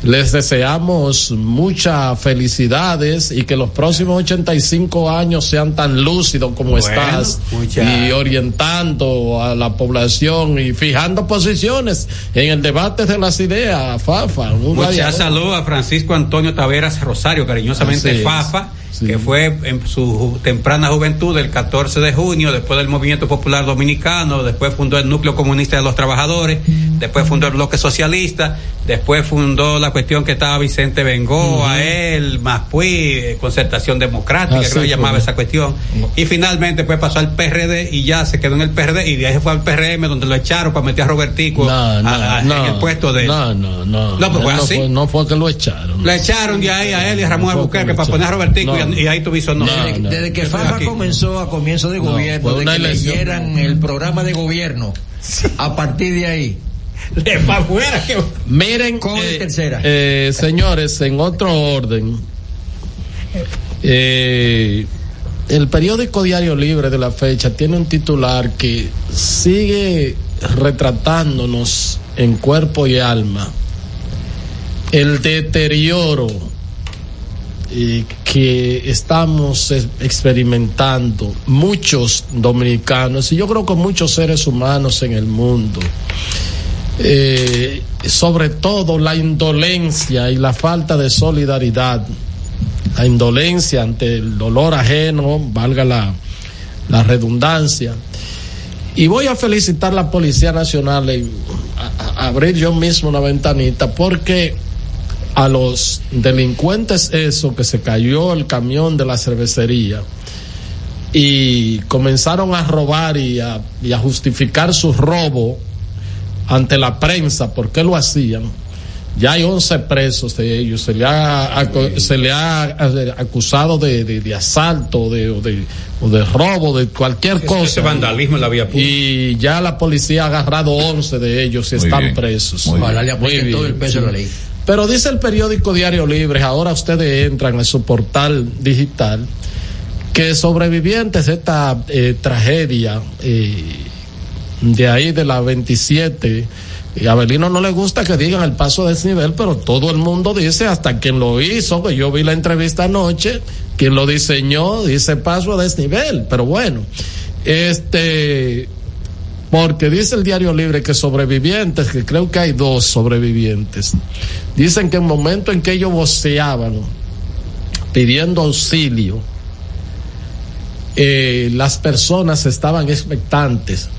les deseamos muchas felicidades y que los próximos 85 años sean tan lúcidos como bueno, estás y orientando a la población y fijando posiciones en el debate de las ideas, Fafa. Mucha salud a Francisco Antonio Taveras Rosario, cariñosamente Fafa. Sí. que fue en su temprana juventud, el 14 de junio, después del Movimiento Popular Dominicano, después fundó el Núcleo Comunista de los Trabajadores, mm. después fundó el Bloque Socialista, después fundó la cuestión que estaba Vicente Bengoa, mm. él, Maspuí, Concertación Democrática, ah, creo que llamaba esa cuestión, y finalmente pues pasó al PRD y ya se quedó en el PRD y de ahí se fue al PRM donde lo echaron para meter a Robertico no, no, a, a, no, en el puesto de No, no, no. No, pues fue así. Fue, no fue que lo echaron. Lo echaron de ahí a él y a Ramón Albuquerque para poner a Robertico y, y, ahí no. Desde, no, desde que Fafa comenzó a comienzo de gobierno, de que elección. leyeran el programa de gobierno, a partir de ahí. De para afuera. Que... Miren, con eh, tercera. Eh, señores, en otro orden, eh, el periódico Diario Libre de la fecha tiene un titular que sigue retratándonos en cuerpo y alma el deterioro que estamos experimentando muchos dominicanos y yo creo que muchos seres humanos en el mundo. Eh, sobre todo la indolencia y la falta de solidaridad, la indolencia ante el dolor ajeno, valga la, redundancia. Y voy a felicitar a la Policía Nacional y abrir yo mismo una ventanita porque a los delincuentes eso que se cayó el camión de la cervecería y comenzaron a robar y a, y a justificar su robo ante la prensa, ¿por qué lo hacían? Ya hay 11 presos de ellos, se le ha, se le ha acusado de, de, de asalto de, o, de, o de robo, de cualquier cosa. Ese vandalismo en la vía pública. Y ya la policía ha agarrado 11 de ellos y Muy están bien. presos. Muy Ojalá le todo el peso de la ley. Pero dice el periódico Diario Libre, ahora ustedes entran en su portal digital, que sobrevivientes de esta eh, tragedia eh, de ahí de la 27, y a Belino no le gusta que digan el paso de desnivel, pero todo el mundo dice, hasta quien lo hizo, que yo vi la entrevista anoche, quien lo diseñó, dice paso a desnivel, pero bueno, este, porque dice el diario libre que sobrevivientes, que creo que hay dos sobrevivientes, dicen que en el momento en que ellos voceaban pidiendo auxilio, eh, las personas estaban expectantes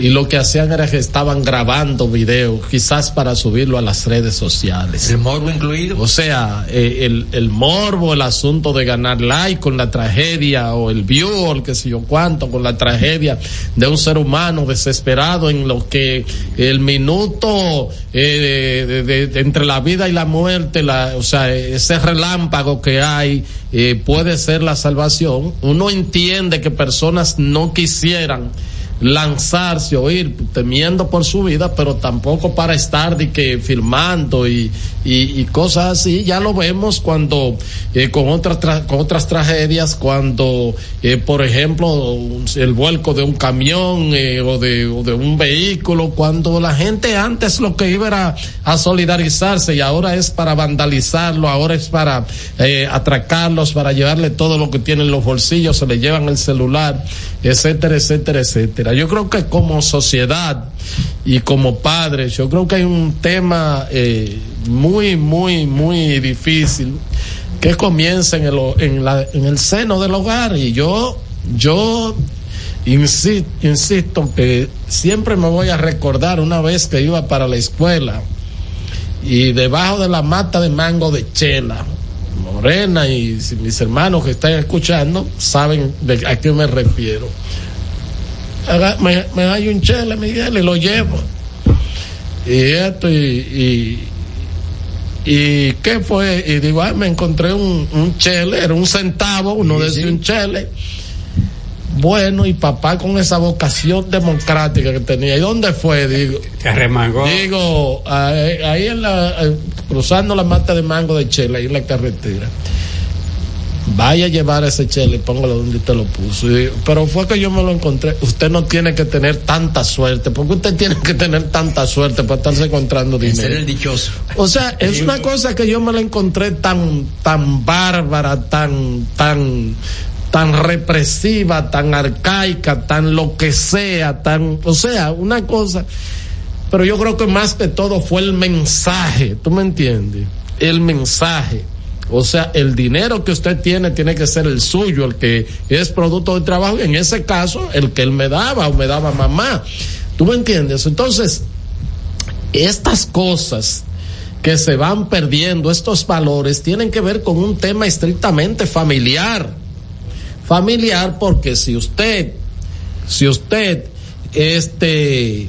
y lo que hacían era que estaban grabando videos, quizás para subirlo a las redes sociales. El morbo incluido. O sea, eh, el, el morbo, el asunto de ganar like con la tragedia o el view o el que sé yo cuánto, con la tragedia de un ser humano desesperado en lo que el minuto eh, de, de, de, entre la vida y la muerte, la, o sea, ese relámpago que hay eh, puede ser la salvación. Uno entiende que personas no quisieran lanzarse o ir temiendo por su vida, pero tampoco para estar de que filmando y, y, cosas así. Ya lo vemos cuando eh, con otras con otras tragedias, cuando eh, por ejemplo el vuelco de un camión eh, o, de, o de un vehículo, cuando la gente antes lo que iba era a solidarizarse y ahora es para vandalizarlo, ahora es para atracarlos, para llevarle todo lo que tienen en los bolsillos, se le llevan el celular, etcétera, etcétera, etcétera. Yo creo que como sociedad y como padres, yo creo que hay un tema eh, muy, muy, muy difícil que comienza en el, en, la, en el seno del hogar y yo, yo insisto, insisto que siempre me voy a recordar una vez que iba para la escuela y debajo de la mata de mango de chela, Morena y mis hermanos que están escuchando saben de a qué me refiero. Me, me hay un chele, Miguel, y lo llevo. Y esto, y, y, y qué fue, y digo, ah, me encontré un, un chele, era un centavo, uno sí, decía sí. un chele. Bueno, y papá con esa vocación democrática que tenía. ¿Y dónde fue? Digo. Te arremangó. Digo, ahí, ahí en la, cruzando la mata de mango de Chela, ahí en la carretera vaya a llevar ese chele y póngalo donde usted lo puso. Y, pero fue que yo me lo encontré. Usted no tiene que tener tanta suerte, porque usted tiene que tener tanta suerte para estarse encontrando dinero. Ser el dichoso. O sea, es una cosa que yo me la encontré tan, tan bárbara, tan, tan, tan represiva, tan arcaica, tan lo que sea, tan, o sea, una cosa. Pero yo creo que más que todo fue el mensaje, ¿tú me entiendes? El mensaje o sea, el dinero que usted tiene tiene que ser el suyo, el que es producto de trabajo. En ese caso, el que él me daba o me daba mamá. ¿Tú me entiendes? Entonces, estas cosas que se van perdiendo, estos valores, tienen que ver con un tema estrictamente familiar. Familiar porque si usted, si usted, este,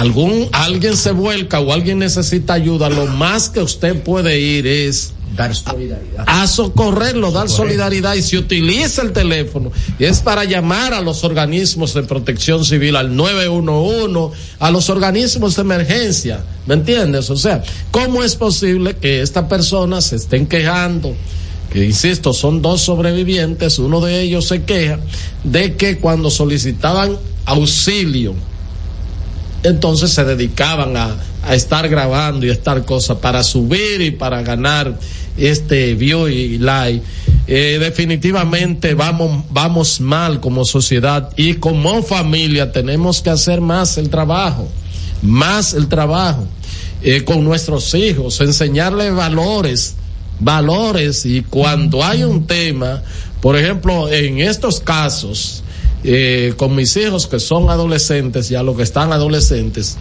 algún, alguien se vuelca o alguien necesita ayuda, lo más que usted puede ir es dar solidaridad. A, a socorrerlo, dar solidaridad. Y si utiliza el teléfono, es para llamar a los organismos de protección civil, al 911, a los organismos de emergencia. ¿Me entiendes? O sea, ¿cómo es posible que esta persona se estén quejando? que insisto, son dos sobrevivientes, uno de ellos se queja de que cuando solicitaban auxilio, entonces se dedicaban a, a estar grabando y a estar cosas para subir y para ganar este view y like. Eh, definitivamente vamos, vamos mal como sociedad y como familia tenemos que hacer más el trabajo, más el trabajo eh, con nuestros hijos, enseñarles valores, valores y cuando hay un tema, por ejemplo, en estos casos, eh, con mis hijos que son adolescentes, ya los que están adolescentes,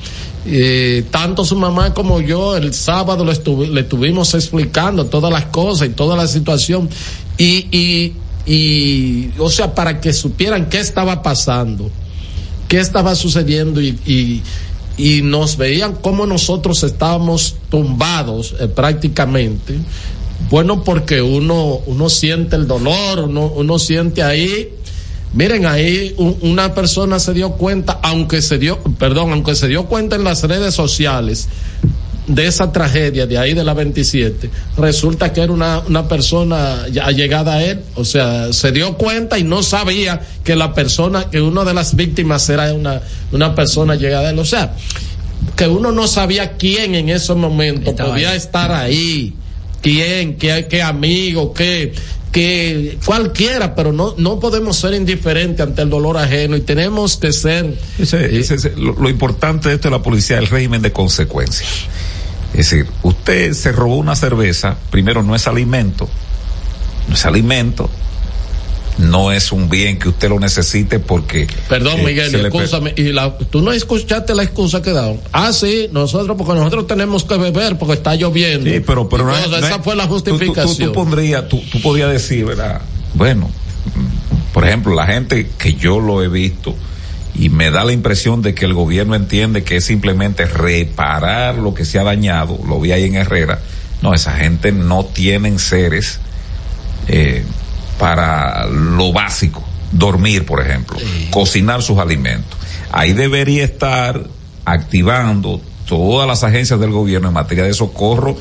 eh, tanto su mamá como yo el sábado le, estuve, le estuvimos explicando todas las cosas y toda la situación y, y, y, o sea, para que supieran qué estaba pasando, qué estaba sucediendo y, y y nos veían como nosotros estábamos tumbados eh, prácticamente. Bueno, porque uno, uno siente el dolor, uno, uno siente ahí Miren, ahí un, una persona se dio cuenta, aunque se dio, perdón, aunque se dio cuenta en las redes sociales de esa tragedia de ahí de la 27, resulta que era una, una persona ya llegada a él, o sea, se dio cuenta y no sabía que la persona, que una de las víctimas era una, una persona llegada a él, o sea, que uno no sabía quién en esos momentos Estaba podía ahí. estar ahí, quién, qué, qué amigo, qué, que cualquiera, pero no, no podemos ser indiferentes ante el dolor ajeno y tenemos que ser. Ese, ese, ese, lo, lo, importante de esto de la policía es el régimen de consecuencias. Es decir, usted se robó una cerveza, primero no es alimento, no es alimento, no es un bien que usted lo necesite porque... Perdón, eh, Miguel, escúchame, y la, tú no escuchaste la excusa que daban. Ah, sí, nosotros, porque nosotros tenemos que beber porque está lloviendo. Sí, pero, pero no, no esa es- fue la tú- tú- tú- justificación. Tú, pondrías, tú, tú podías decir, ¿verdad? Bueno, por ejemplo, la gente que yo lo he visto y me da la impresión de que el gobierno entiende que es simplemente reparar lo que se ha dañado, lo vi ahí en Herrera. No, esa gente no tienen seres eh, para lo básico, dormir, por ejemplo, cocinar sus alimentos. Ahí debería estar activando todas las agencias del gobierno en materia de socorro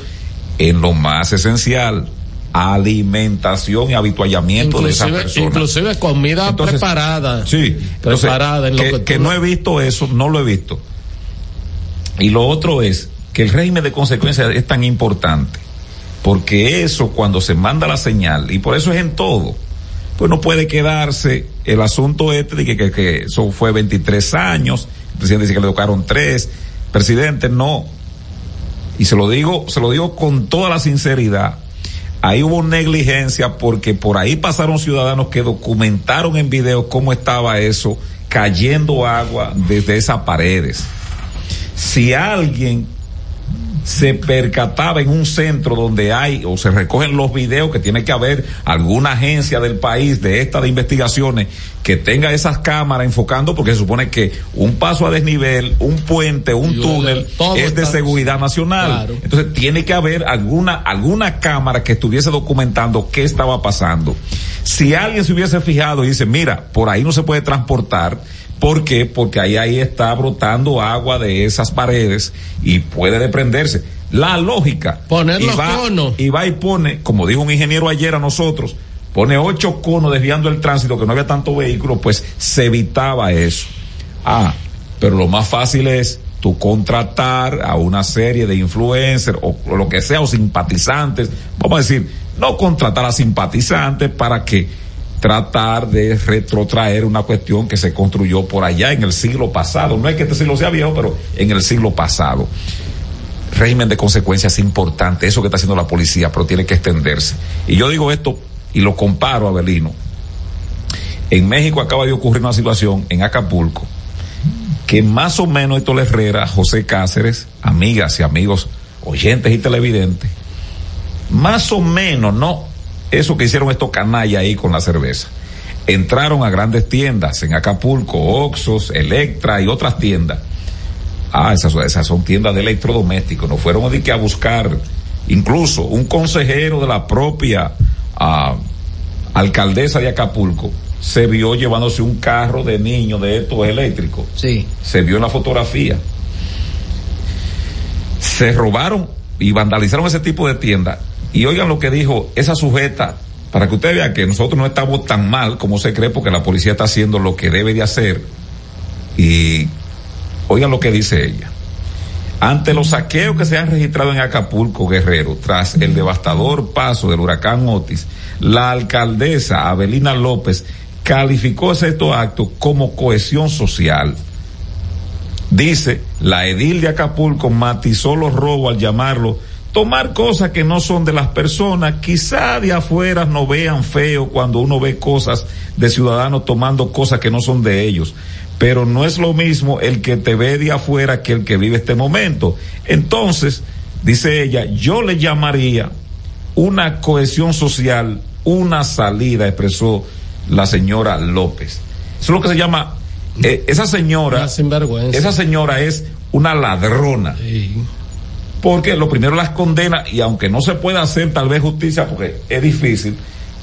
en lo más esencial, alimentación y habituallamiento de esas personas. inclusive comida Entonces, preparada. Sí, entonces, preparada en lo que, no he visto eso, no lo he visto. Y lo otro es que el régimen de consecuencias es tan importante, porque eso cuando se manda la señal, y por eso es en todo, pues no puede quedarse el asunto este de que, que, eso fue 23 años, el presidente dice que le tocaron tres, presidente, no. Y se lo digo, se lo digo con toda la sinceridad, ahí hubo negligencia porque por ahí pasaron ciudadanos que documentaron en video cómo estaba eso, cayendo agua desde esas paredes. Si alguien se percataba en un centro donde hay o se recogen los videos que tiene que haber alguna agencia del país de esta de investigaciones que tenga esas cámaras enfocando porque se supone que un paso a desnivel, un puente, un túnel es de seguridad nacional. Claro. Entonces tiene que haber alguna alguna cámara que estuviese documentando qué estaba pasando. Si alguien se hubiese fijado y dice, mira, por ahí no se puede transportar, ¿por qué? Porque ahí ahí está brotando agua de esas paredes y puede desprenderse. La lógica. Poner y los va, conos. Y va y pone, como dijo un ingeniero ayer a nosotros, pone ocho conos desviando el tránsito, que no había tanto vehículo, pues se evitaba eso. Ah, pero lo más fácil es tú contratar a una serie de influencers o, o lo que sea, o simpatizantes, vamos a decir, no contratar a simpatizantes para que tratar de retrotraer una cuestión que se construyó por allá en el siglo pasado. No es que este siglo sea viejo, pero en el siglo pasado. Régimen de consecuencias importante, eso que está haciendo la policía, pero tiene que extenderse. Y yo digo esto y lo comparo a Belino. En México acaba de ocurrir una situación en Acapulco que más o menos Héctor Herrera, José Cáceres, amigas y amigos, oyentes y televidentes, más o menos, no eso que hicieron estos canallas ahí con la cerveza. Entraron a grandes tiendas en Acapulco, Oxos, Electra y otras tiendas. Ah, esas, esas son tiendas de electrodomésticos. No fueron de que a buscar, incluso un consejero de la propia ah, alcaldesa de Acapulco se vio llevándose un carro de niños de estos eléctricos. Sí. Se vio en la fotografía. Se robaron y vandalizaron ese tipo de tiendas. Y oigan lo que dijo esa sujeta, para que usted vea que nosotros no estamos tan mal como se cree, porque la policía está haciendo lo que debe de hacer. Y oigan lo que dice ella. Ante los saqueos que se han registrado en Acapulco, Guerrero, tras el devastador paso del huracán Otis, la alcaldesa Abelina López calificó estos actos como cohesión social. Dice, la edil de Acapulco matizó los robos al llamarlo tomar cosas que no son de las personas. Quizá de afuera no vean feo cuando uno ve cosas de ciudadanos tomando cosas que no son de ellos. Pero no es lo mismo el que te ve de afuera que el que vive este momento. Entonces, dice ella, yo le llamaría una cohesión social, una salida, expresó la señora López. Eso es lo que se llama, eh, esa señora, esa señora es una ladrona. Porque lo primero las condena y aunque no se pueda hacer tal vez justicia porque es difícil,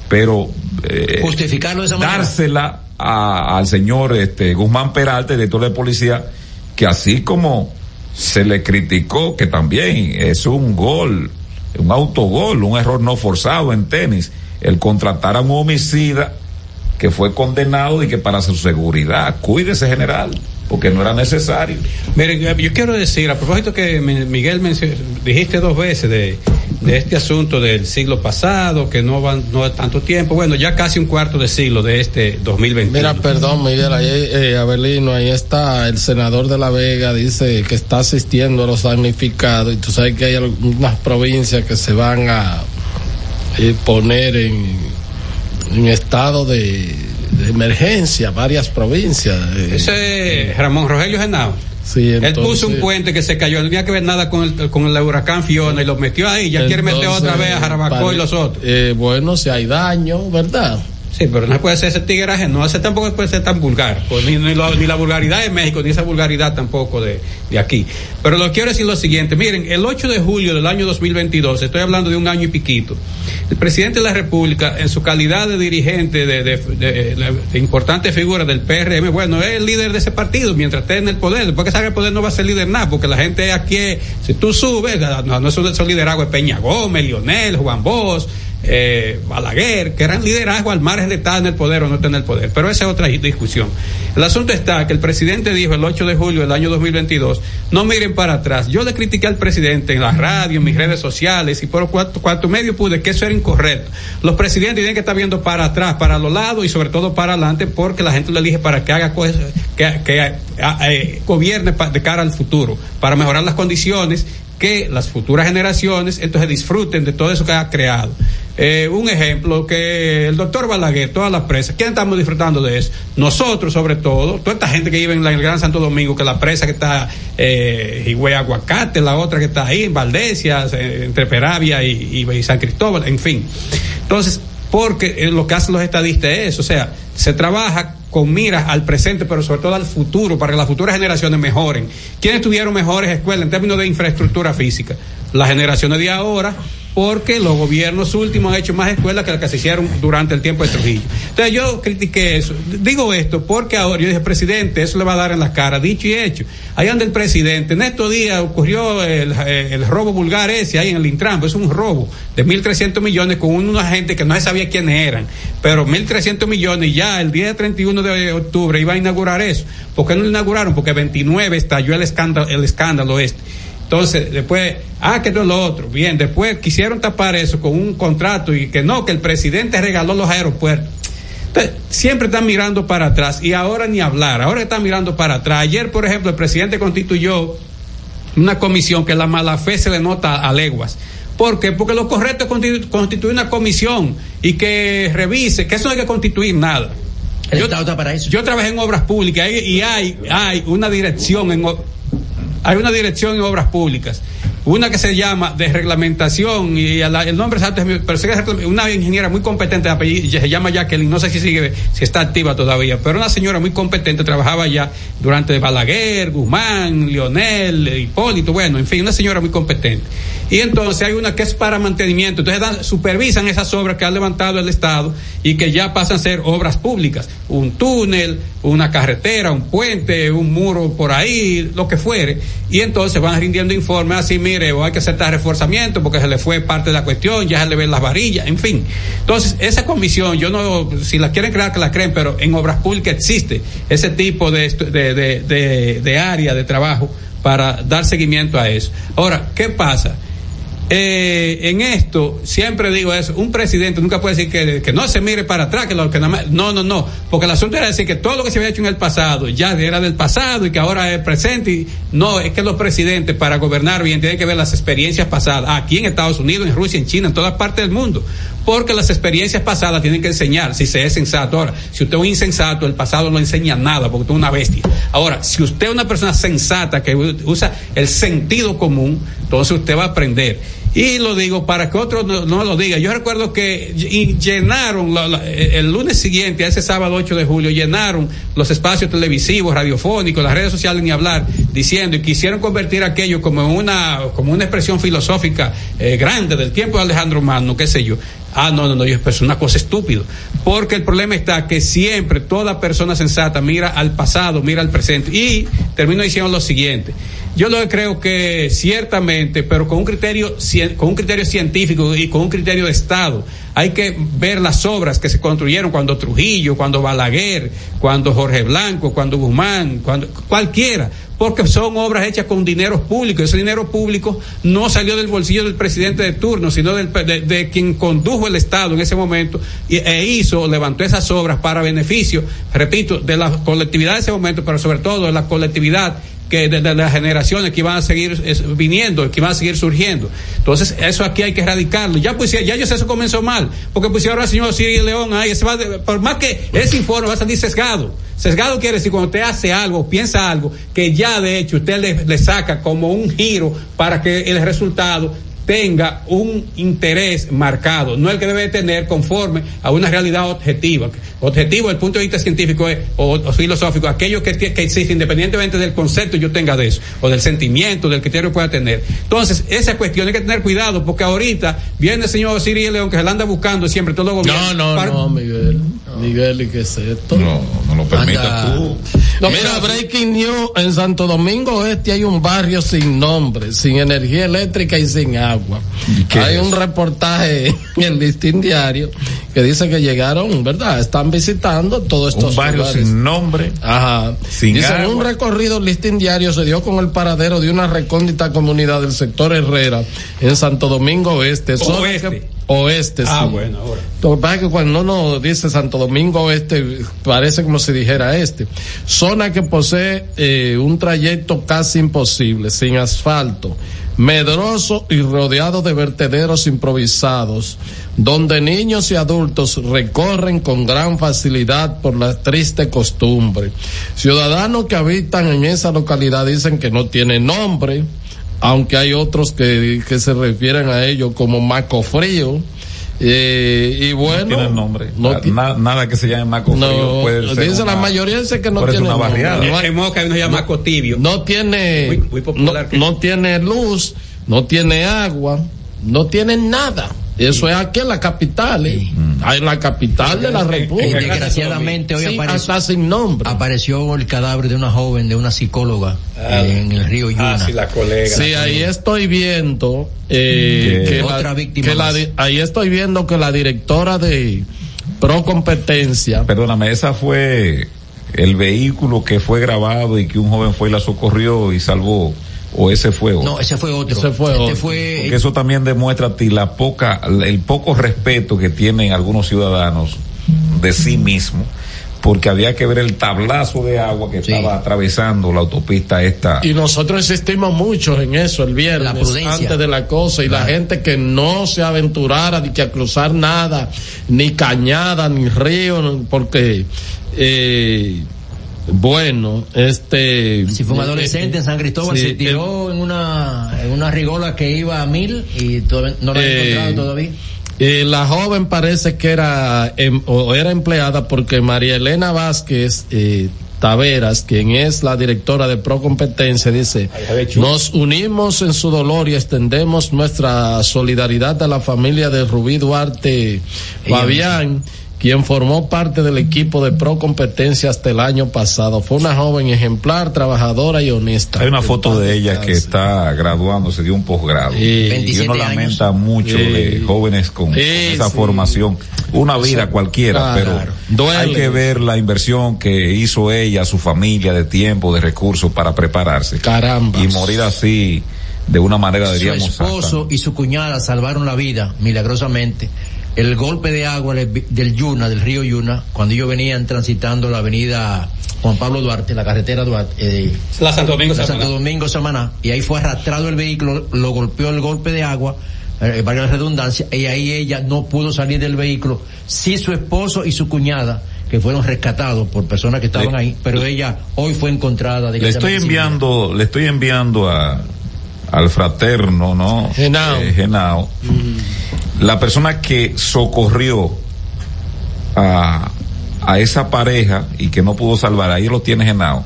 pero eh, Justificarlo de esa manera. dársela a- al señor este Guzmán Peralta, director de policía, que así como se le criticó que también es un gol, un autogol, un error no forzado en tenis, el contratar a un homicida que fue condenado y que para su seguridad, cuídese general, porque no era necesario. Miren, yo, yo quiero decir, a propósito que Miguel mencio- dijiste dos veces de, de este asunto del siglo pasado, que no van no es tanto tiempo, bueno, ya casi un cuarto de siglo de este 2021. Mira, perdón, Miguel, ahí, eh, Abelino, ahí está el senador de La Vega, dice que está asistiendo a los damnificados y tú sabes que hay algunas provincias que se van a eh, poner en, en estado de, de emergencia, varias provincias. eh, Ese Ramón Rogelio Genao. Sí, Él puso un puente que se cayó, no tenía que ver nada con el, con el huracán Fiona y lo metió ahí, ya quiere meter otra vez a Jarabacoa y los otros. Eh, bueno, si hay daño, ¿verdad? Sí, pero no puede ser ese tigueraje, no ese tampoco puede ser tan vulgar, pues, ni, ni la vulgaridad de México, ni esa vulgaridad tampoco de, de aquí. Pero lo quiero decir lo siguiente, miren, el 8 de julio del año 2022, estoy hablando de un año y piquito, el presidente de la República, en su calidad de dirigente de, de, importante figura del PRM, bueno, es el líder de ese partido mientras esté en el poder, después que salga el poder no va a ser líder nada, porque la gente aquí, si tú subes, no, no son, son liderazgos de Peña Gómez, Lionel, Juan Bosch, eh, Balaguer, que eran liderazgo al margen de estar en el poder o no estar en el poder. Pero esa es otra discusión. El asunto está que el presidente dijo el 8 de julio del año 2022, no miren para atrás. Yo le critiqué al presidente en la radio, en mis redes sociales y por cuanto, cuanto medio pude que eso era incorrecto. Los presidentes tienen que estar viendo para atrás, para los lados y sobre todo para adelante porque la gente lo elige para que haga cosas, que, que a- eh, gobierne de cara al futuro, para mejorar las condiciones que las futuras generaciones entonces disfruten de todo eso que ha creado. Eh, un ejemplo, que el doctor Balaguer, toda la presa, ¿quién estamos disfrutando de eso? Nosotros, sobre todo, toda esta gente que vive en el Gran Santo Domingo, que la presa que está eh, Higüey Aguacate, la otra que está ahí en Valdesia, eh, entre Peravia y, y- y San Cristóbal, en fin. Entonces, porque eh, lo que hacen los estadistas es eso, o sea, se trabaja con miras al presente, pero sobre todo al futuro, para que las futuras generaciones mejoren. ¿Quiénes tuvieron mejores escuelas en términos de infraestructura física? Las generaciones de ahora, porque los gobiernos últimos han hecho más escuelas que las que se hicieron durante el tiempo de Trujillo. Entonces yo critiqué eso. Digo esto porque ahora yo dije, presidente, eso le va a dar en la cara, dicho y hecho. Ahí anda el presidente. En estos días ocurrió el, robo vulgar ese ahí en el Intran, es un robo de 1.300 millones con una gente que no se sabía quiénes eran. Pero 1.300 millones ya el día 31 de octubre iba a inaugurar eso. ¿Por qué no lo inauguraron? Porque 29 estalló el escándalo, el escándalo este. Entonces, después, ah, que esto es lo otro. Bien, después quisieron tapar eso con un contrato y que no, que el presidente regaló los aeropuertos. Entonces, siempre están mirando para atrás y ahora ni hablar, ahora están mirando para atrás. Ayer, por ejemplo, el presidente constituyó una comisión que la mala fe se le nota a leguas. ¿Por qué? Porque lo correcto es constitu- constituir una comisión y que revise, que eso no hay que constituir nada. yo, para eso. Yo trabajé en obras públicas y, y hay, hay una dirección en, hay una dirección en obras públicas. Una que se llama de reglamentación y el nombre exacto es pero es una ingeniera muy competente se llama Jacqueline, no sé si sigue, si está activa todavía, pero una señora muy competente, trabajaba ya durante Balaguer, Guzmán, Lionel, Hipólito, bueno, en fin, una señora muy competente. Y entonces hay una que es para mantenimiento, entonces supervisan esas obras que ha levantado el Estado y que ya pasan a ser obras públicas, un túnel, una carretera, un puente, un muro por ahí, lo que fuere, y entonces van rindiendo informes así, o hay que hacer tal reforzamiento porque se le fue parte de la cuestión, ya se le ven las varillas, en fin. Entonces, esa comisión, yo no, si la quieren crear, que la creen, pero en obras públicas existe ese tipo de, de, de, de área de trabajo para dar seguimiento a eso. Ahora, ¿qué pasa? Eh, en esto, siempre digo eso, un presidente nunca puede decir que, no se mire para atrás, que lo que nada más, no, no, no, porque el asunto era decir que todo lo que se había hecho en el pasado ya era del pasado y que ahora es presente, y no, es que los presidentes para gobernar bien tienen que ver las experiencias pasadas, aquí en Estados Unidos, en Rusia, en China, en todas partes del mundo, porque las experiencias pasadas tienen que enseñar si se es sensato. Ahora, si usted es un insensato, el pasado no enseña nada, porque usted es una bestia. Ahora, si usted es una persona sensata que usa el sentido común, entonces usted va a aprender. Y lo digo para que otros no, no lo digan. Yo recuerdo que llenaron la- la- el lunes siguiente, ese sábado 8 de julio, llenaron los espacios televisivos, radiofónicos, las redes sociales ni hablar, diciendo y quisieron convertir aquello como una, como una expresión filosófica eh, grande del tiempo de Alejandro Magno, qué sé yo. Ah, no, no, no, yo- es una cosa estúpido. Porque el problema está que siempre toda persona sensata mira al pasado, mira al presente. Y termino diciendo lo siguiente. Yo lo creo que ciertamente, pero con un criterio, con un criterio científico y con un criterio de Estado, hay que ver las obras que se construyeron cuando Trujillo, cuando Balaguer, cuando Jorge Blanco, cuando Guzmán, cuando cualquiera, porque son obras hechas con dinero público. Ese dinero público no salió del bolsillo del presidente de turno, sino del, de, de quien condujo el Estado en ese momento e hizo, levantó esas obras para beneficio, repito, de la colectividad de ese momento, pero sobre todo de la colectividad que de, las generaciones que iban a seguir viniendo, que iban a seguir surgiendo. Entonces, eso aquí hay que erradicarlo. Ya pues ya ellos eso comenzó mal, porque pusieron al señor Siri León ahí, ese va de- por más que ese informe va a salir sesgado. Sesgado quiere decir cuando usted hace algo, piensa algo, que ya de hecho usted le saca como un giro para que el resultado tenga un interés marcado, no el que debe tener conforme a una realidad objetiva. Objetivo desde el punto de vista científico es- o, o filosófico, aquello que, que existe independientemente del concepto yo tenga de eso, o del sentimiento, del criterio que pueda tener. Entonces, esa cuestión hay que tener cuidado, porque ahorita viene el señor Siri León que se la anda buscando siempre todo los gobiernos. No, no, para- no, Miguel. Miguel, ¿y qué es esto? No, no lo permitas Anda. tú. Mira, Breaking News, en Santo Domingo Oeste hay un barrio sin nombre, sin energía eléctrica y sin agua. qué Hay es? un reportaje en el listín diario que dice que llegaron, ¿verdad? Están visitando todos estos Un barrio lugares. sin nombre. Ajá. Sin Dicen, agua. un recorrido listín diario se dio con el paradero de una recóndita comunidad del sector Herrera en Santo Domingo Oeste. zona Oeste. Oeste, Ah, sí. bueno, ahora. Lo que pasa es que cuando uno dice Santo Domingo Este, parece como si dijera este. Zona que posee eh, un trayecto casi imposible, sin asfalto, medroso y rodeado de vertederos improvisados, donde niños y adultos recorren con gran facilidad por la triste costumbre. Ciudadanos que habitan en esa localidad dicen que no tiene nombre, aunque hay otros que, que se refieren a ello como Maco Frío. Eh, y bueno, No tiene nombre. no Na- ti- na- nada que se llame Maco no, Frío puede ser dice la una- mayoría dice que no tiene una nombre. barriada. No hay- uno que se llama Cotibio. no tiene Muy- muy popular no, que- no tiene luz, no tiene agua, no tiene nada. Eso es aquí en la capital, ¿eh? en la capital de la Y República. desgraciadamente hoy Sí, apareció, hasta sin nombre. apareció el cadáver de una joven, de una psicóloga en el río Yuna. Ah, sí, la colega. Sí, ahí estoy viendo eh, Que otra la, víctima que la ahí estoy viendo que la directora de Pro Competencia Perdóname, esa fue el vehículo que fue grabado y que un joven fue y la socorrió y salvó. O ese fue otro. No, ese fue otro. Ese fue este otro. fue Porque eso también demuestra a ti la poca, el poco respeto que tienen algunos ciudadanos de sí mismos, porque había que ver el tablazo de agua que Sí. estaba atravesando la autopista esta. Y nosotros insistimos mucho en eso el viernes, antes de la cosa, y la gente que no se aventurara ni que a cruzar nada, ni cañada, ni río, porque, eh, bueno, este... Si fue un eh, adolescente eh, en San Cristóbal, sí, se tiró en una en una rigola que iba a mil y todavía no lo han Eh, encontrado todavía. Eh, la joven parece que era em- o era empleada porque María Elena Vázquez eh, Taveras, quien es la directora de Pro Competencia, dice, nos unimos en su dolor y extendemos nuestra solidaridad a la familia de Rubí Duarte Fabián, quien formó parte del equipo de Pro Competencia hasta el año pasado. Fue una joven ejemplar, trabajadora y honesta. Hay una foto de ella que está graduándose de un posgrado. Sí. y uno 27 lamenta mucho Sí. de jóvenes con Sí, esa sí. formación. Una vida Eso- cualquiera, Claro. pero Duele. hay que ver la inversión que hizo ella, su familia, de tiempo, de recursos para prepararse. Caramba. Y morir así, de una manera, Su diríamos, esposo y su cuñada salvaron la vida milagrosamente. El golpe de agua del Yuna, del río Yuna, cuando ellos venían transitando la avenida Juan Pablo Duarte, la carretera Duarte, eh, La Santo Domingo la. Santo Domingo Samaná, y ahí fue arrastrado el vehículo, lo golpeó el golpe de agua, eh, valga la redundancia, y ahí ella no pudo salir del vehículo. Sí, su esposo y su cuñada, que fueron rescatados por personas que estaban Le- ahí, pero ella hoy fue encontrada. Le estoy enviando, le estoy enviando a al fraterno, ¿no? Genao. Eh, Genao. La persona que socorrió a, a esa pareja y que no pudo salvar, ahí lo tiene Genao.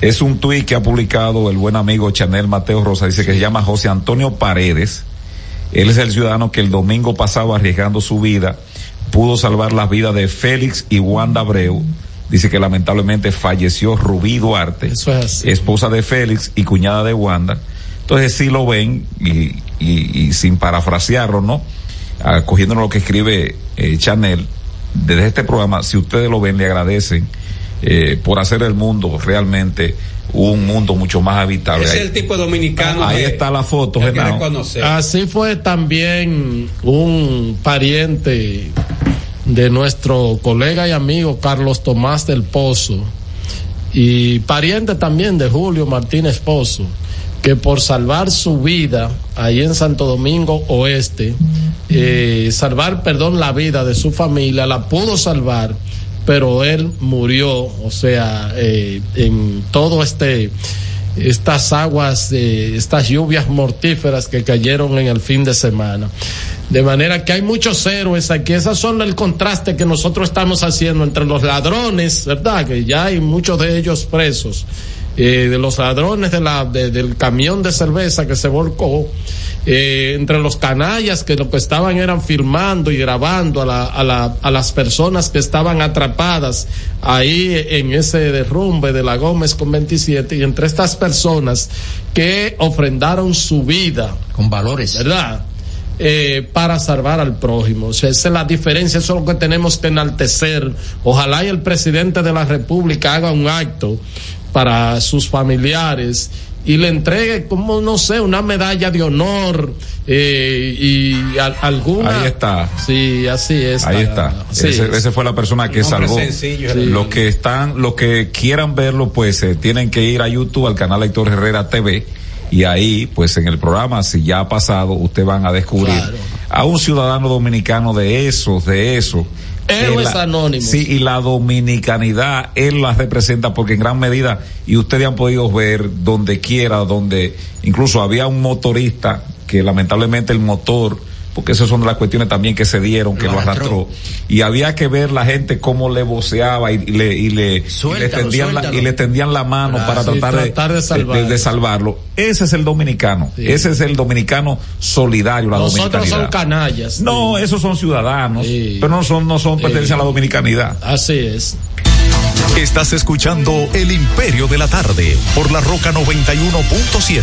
Es un tuit que ha publicado el buen amigo Chanel Mateo Rosa, dice que se llama José Antonio Paredes. Él es el ciudadano que el domingo pasado, arriesgando su vida, pudo salvar las vidas de Félix y Wanda Abreu. Dice que lamentablemente falleció Rubí Duarte, Eso es esposa de Félix y cuñada de Wanda. Entonces sí lo ven y, y- y sin parafrasearlo, ¿no? Ah, cogiendo lo que escribe eh, Chanel, desde este programa, si ustedes lo ven, le agradecen eh, por hacer el mundo realmente un mundo mucho más habitable. Es Ahí- el tipo dominicano. Ahí de- está la foto, que que. Así fue también un pariente de nuestro colega y amigo Carlos Tomás del Pozo, y pariente también de Julio Martínez Pozo, que por salvar su vida ahí en Santo Domingo Oeste, eh, salvar, perdón, la vida de su familia, la pudo salvar, pero él murió, o sea, eh, en todo este estas aguas, estas lluvias mortíferas que cayeron en el fin de semana. De manera que hay muchos héroes aquí. Esas son el contraste que nosotros estamos haciendo entre los ladrones, ¿verdad? Que ya hay muchos de ellos presos. Eh, de los ladrones de la, del camión de cerveza que se volcó, eh, entre los canallas que lo que estaban eran filmando y grabando a, la, a, la, a las personas que estaban atrapadas ahí en ese derrumbe de la Gómez con 27 y entre estas personas que ofrendaron su vida. Con valores. ¿Verdad? Eh, para salvar al prójimo. O sea, esa es la diferencia, eso es lo que tenemos que enaltecer. Ojalá y el presidente de la República haga un acto para sus familiares y le entregue como no sé una medalla de honor eh, y a, alguna ahí está sí así es ahí está sí. ese, ese, fue la persona que salvó sí. los que están los que quieran verlo pues eh, tienen que ir a YouTube al canal Héctor Herrera TV y ahí pues en el programa si ya ha pasado ustedes van a descubrir claro. a un ciudadano dominicano de esos de esos Héroes anónimos. Sí, y la dominicanidad, él la representa porque en gran medida, y ustedes han podido ver donde quiera, donde incluso había un motorista que lamentablemente el motor, porque esas son las cuestiones también que se dieron, que lo, lo arrastró. Y había que ver la gente cómo le voceaba y, y le, y le, suéltalo, y le tendían la, y le tendían la mano ah, para sí, tratar, tratar de, de, salvarlo. de, de, salvarlo. Ese es el dominicano. Sí. Ese es el dominicano solidario, la Nosotros son canallas. No, sí. esos son ciudadanos, pero no son, no son pertenecen a la dominicanidad. Así es. Estás escuchando El Imperio de la Tarde por la Roca 91.7.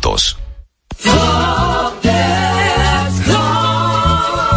Santos.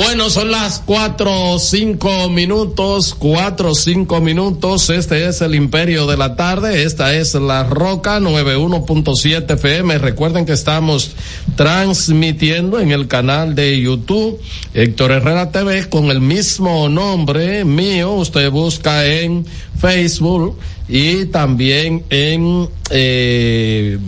Bueno, son las cuatro o cinco minutos, cuatro cinco minutos. Este es el Imperio de la Tarde. Esta es la Roca 91.7 FM. Recuerden que estamos transmitiendo en el canal de YouTube Héctor Herrera TV con el mismo nombre mío. Usted busca en Facebook y también en eh,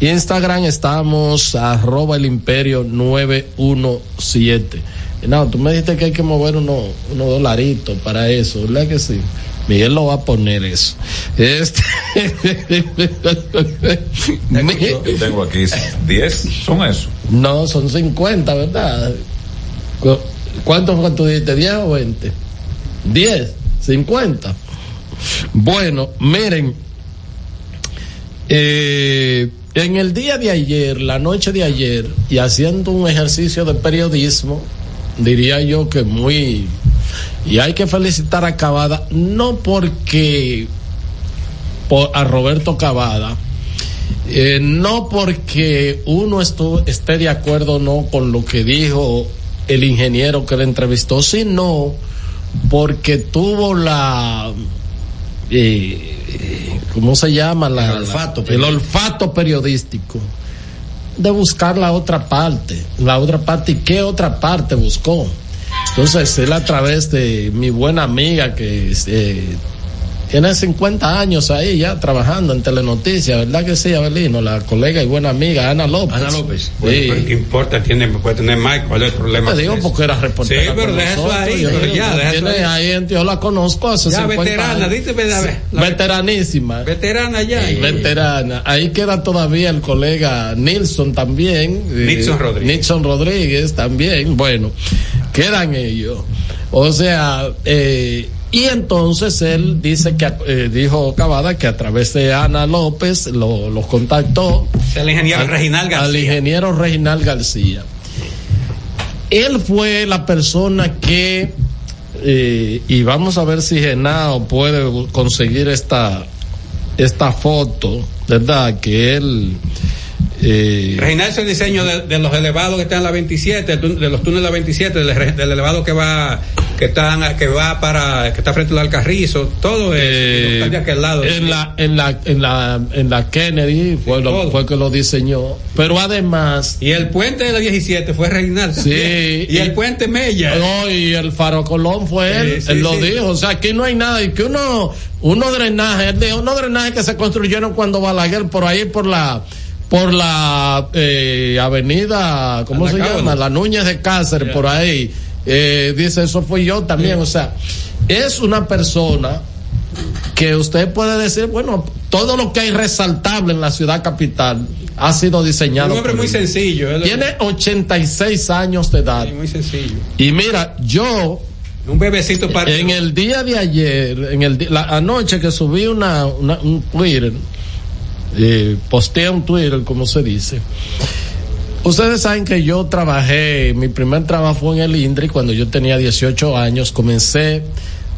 Instagram estamos arroba el imperio 917. No, tú me dijiste que hay que mover unos uno dolaritos para eso, ¿verdad que sí? Miguel lo va a poner eso. Este. Yo tengo aquí 10, son eso. No, son 50, ¿verdad? ¿Cu- ¿Cuántos tú dijiste? ¿10 o 20? 10, 50. Bueno, miren, eh, en el día de ayer, la noche de ayer, y haciendo un ejercicio de periodismo, diría yo que muy... Y hay que felicitar a Cavada, no porque por, a Roberto Cavada, eh, no porque uno estu- esté de acuerdo o no con lo que dijo el ingeniero que le entrevistó, sino porque tuvo la eh, eh, ¿cómo se llama? La, El olfato la- el olfato periodístico de buscar la otra parte, la otra parte y qué otra parte buscó. Entonces él a través de mi buena amiga que eh, tiene 50 años ahí ya trabajando en Telenoticias, ¿verdad que sí, Abelino? La colega y buena amiga Ana López. Ana López. Bueno, Sí. ¿qué importa? Tiene, puede tener más. ¿Cuál es el problema? Te digo eso? porque era reportera. Sí, pero deja eso ahí, yo pero ya, deja eso tiene ahí. ahí, yo la conozco hace Ya, 50 veterana, años. dite, la- veteranísima. Veterana ya. Veterana. Ahí queda todavía el colega Nilson también. eh, Nixon Rodríguez. Nixon Rodríguez también. Bueno, quedan ellos. O sea, eh, y entonces él dice que, eh, dijo Cavada que a través de Ana López lo, los contactó. El ingeniero al- Reginald García. Al ingeniero Reginald García. Él fue la persona que, eh, y vamos a ver si Genao puede conseguir esta, esta foto, ¿verdad? Que él... eh, Reginald hizo el diseño de, de los elevados que están en la 27, el tún- de los túneles de la 27, del, del elevado que va que están que va para que está frente al Alcarrizo, todo eso, Eh, lo de aquel lado. en la en la en la en la Kennedy fue lo, todo. fue que lo diseñó pero además Y el puente de la 17 fue Reginald. Sí, y, y- el puente Mella. no, y el Faro Colón fue él Sí, sí, él lo sí. dijo o sea aquí no hay nada y que uno uno drenaje él dijo unos drenajes que se construyeron cuando Balaguer por ahí por la por la eh, avenida cómo se llama la Núñez de Cáceres por ahí eh, dice eso fui yo también o sea es una persona que usted puede decir, bueno, todo lo que hay resaltable en la ciudad capital, ha sido diseñado. Un hombre muy él. sencillo. lo Tiene 86 años de edad. muy sencillo. Y mira, yo Un bebecito para. en el día de ayer, en el la anoche que subí una, una- un Twitter, eh, posteé un Twitter, como se dice. Ustedes saben que yo trabajé, mi primer trabajo fue en el INDRI cuando yo tenía 18 años, comencé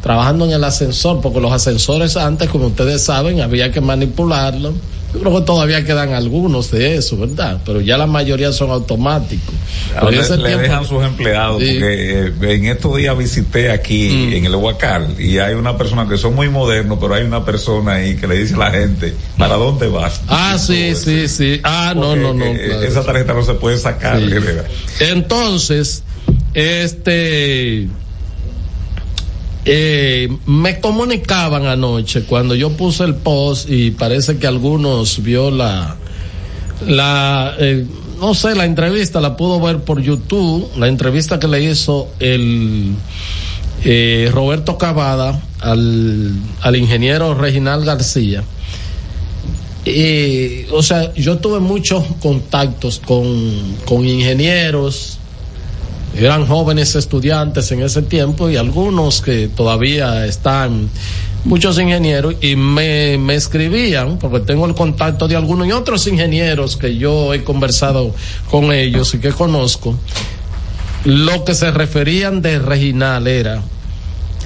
trabajando en el ascensor, porque los ascensores antes, como ustedes saben, había que manipularlos. Yo creo que todavía quedan algunos de eso, ¿verdad? Pero ya la mayoría son automáticos. En le, ese le tiempo- dejan sus empleados Sí. porque eh, en estos días visité aquí Mm. en el Huacal y hay una persona que son muy modernos pero hay una persona ahí que le dice a la gente ¿para dónde vas? Ah, sí, sí, sí. Ah, no, Porque, no, no. eh, claro. esa tarjeta no se puede sacar Sí. Entonces, este, eh, me comunicaban anoche cuando yo puse el post y parece que algunos vio la, la, eh, no sé, la entrevista la pudo ver por YouTube, la entrevista que le hizo el eh, Roberto Cavada al, al ingeniero Reginald García. Eh, o sea, yo tuve muchos contactos con, con ingenieros, eran jóvenes estudiantes en ese tiempo y algunos que todavía están, muchos ingenieros, y me, me escribían, porque tengo el contacto de algunos y otros ingenieros que yo he conversado con ellos y que conozco, lo que se referían de Reginal era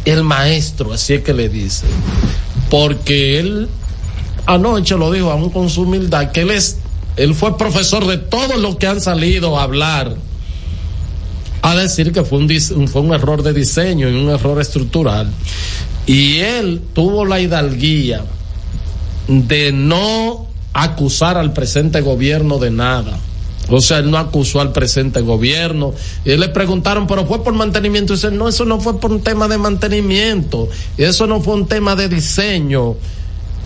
el maestro, así es que le dice, porque él anoche lo dijo aún con su humildad, que él es, él fue profesor de todos los que han salido a hablar a decir que fue un, fue un error de diseño y un error estructural. Y él tuvo la hidalguía de no acusar al presente gobierno de nada. O sea, él no acusó al presente gobierno. Y le preguntaron, pero fue por mantenimiento. Y dice, no, eso no fue por un tema de mantenimiento. Eso no fue un tema de diseño.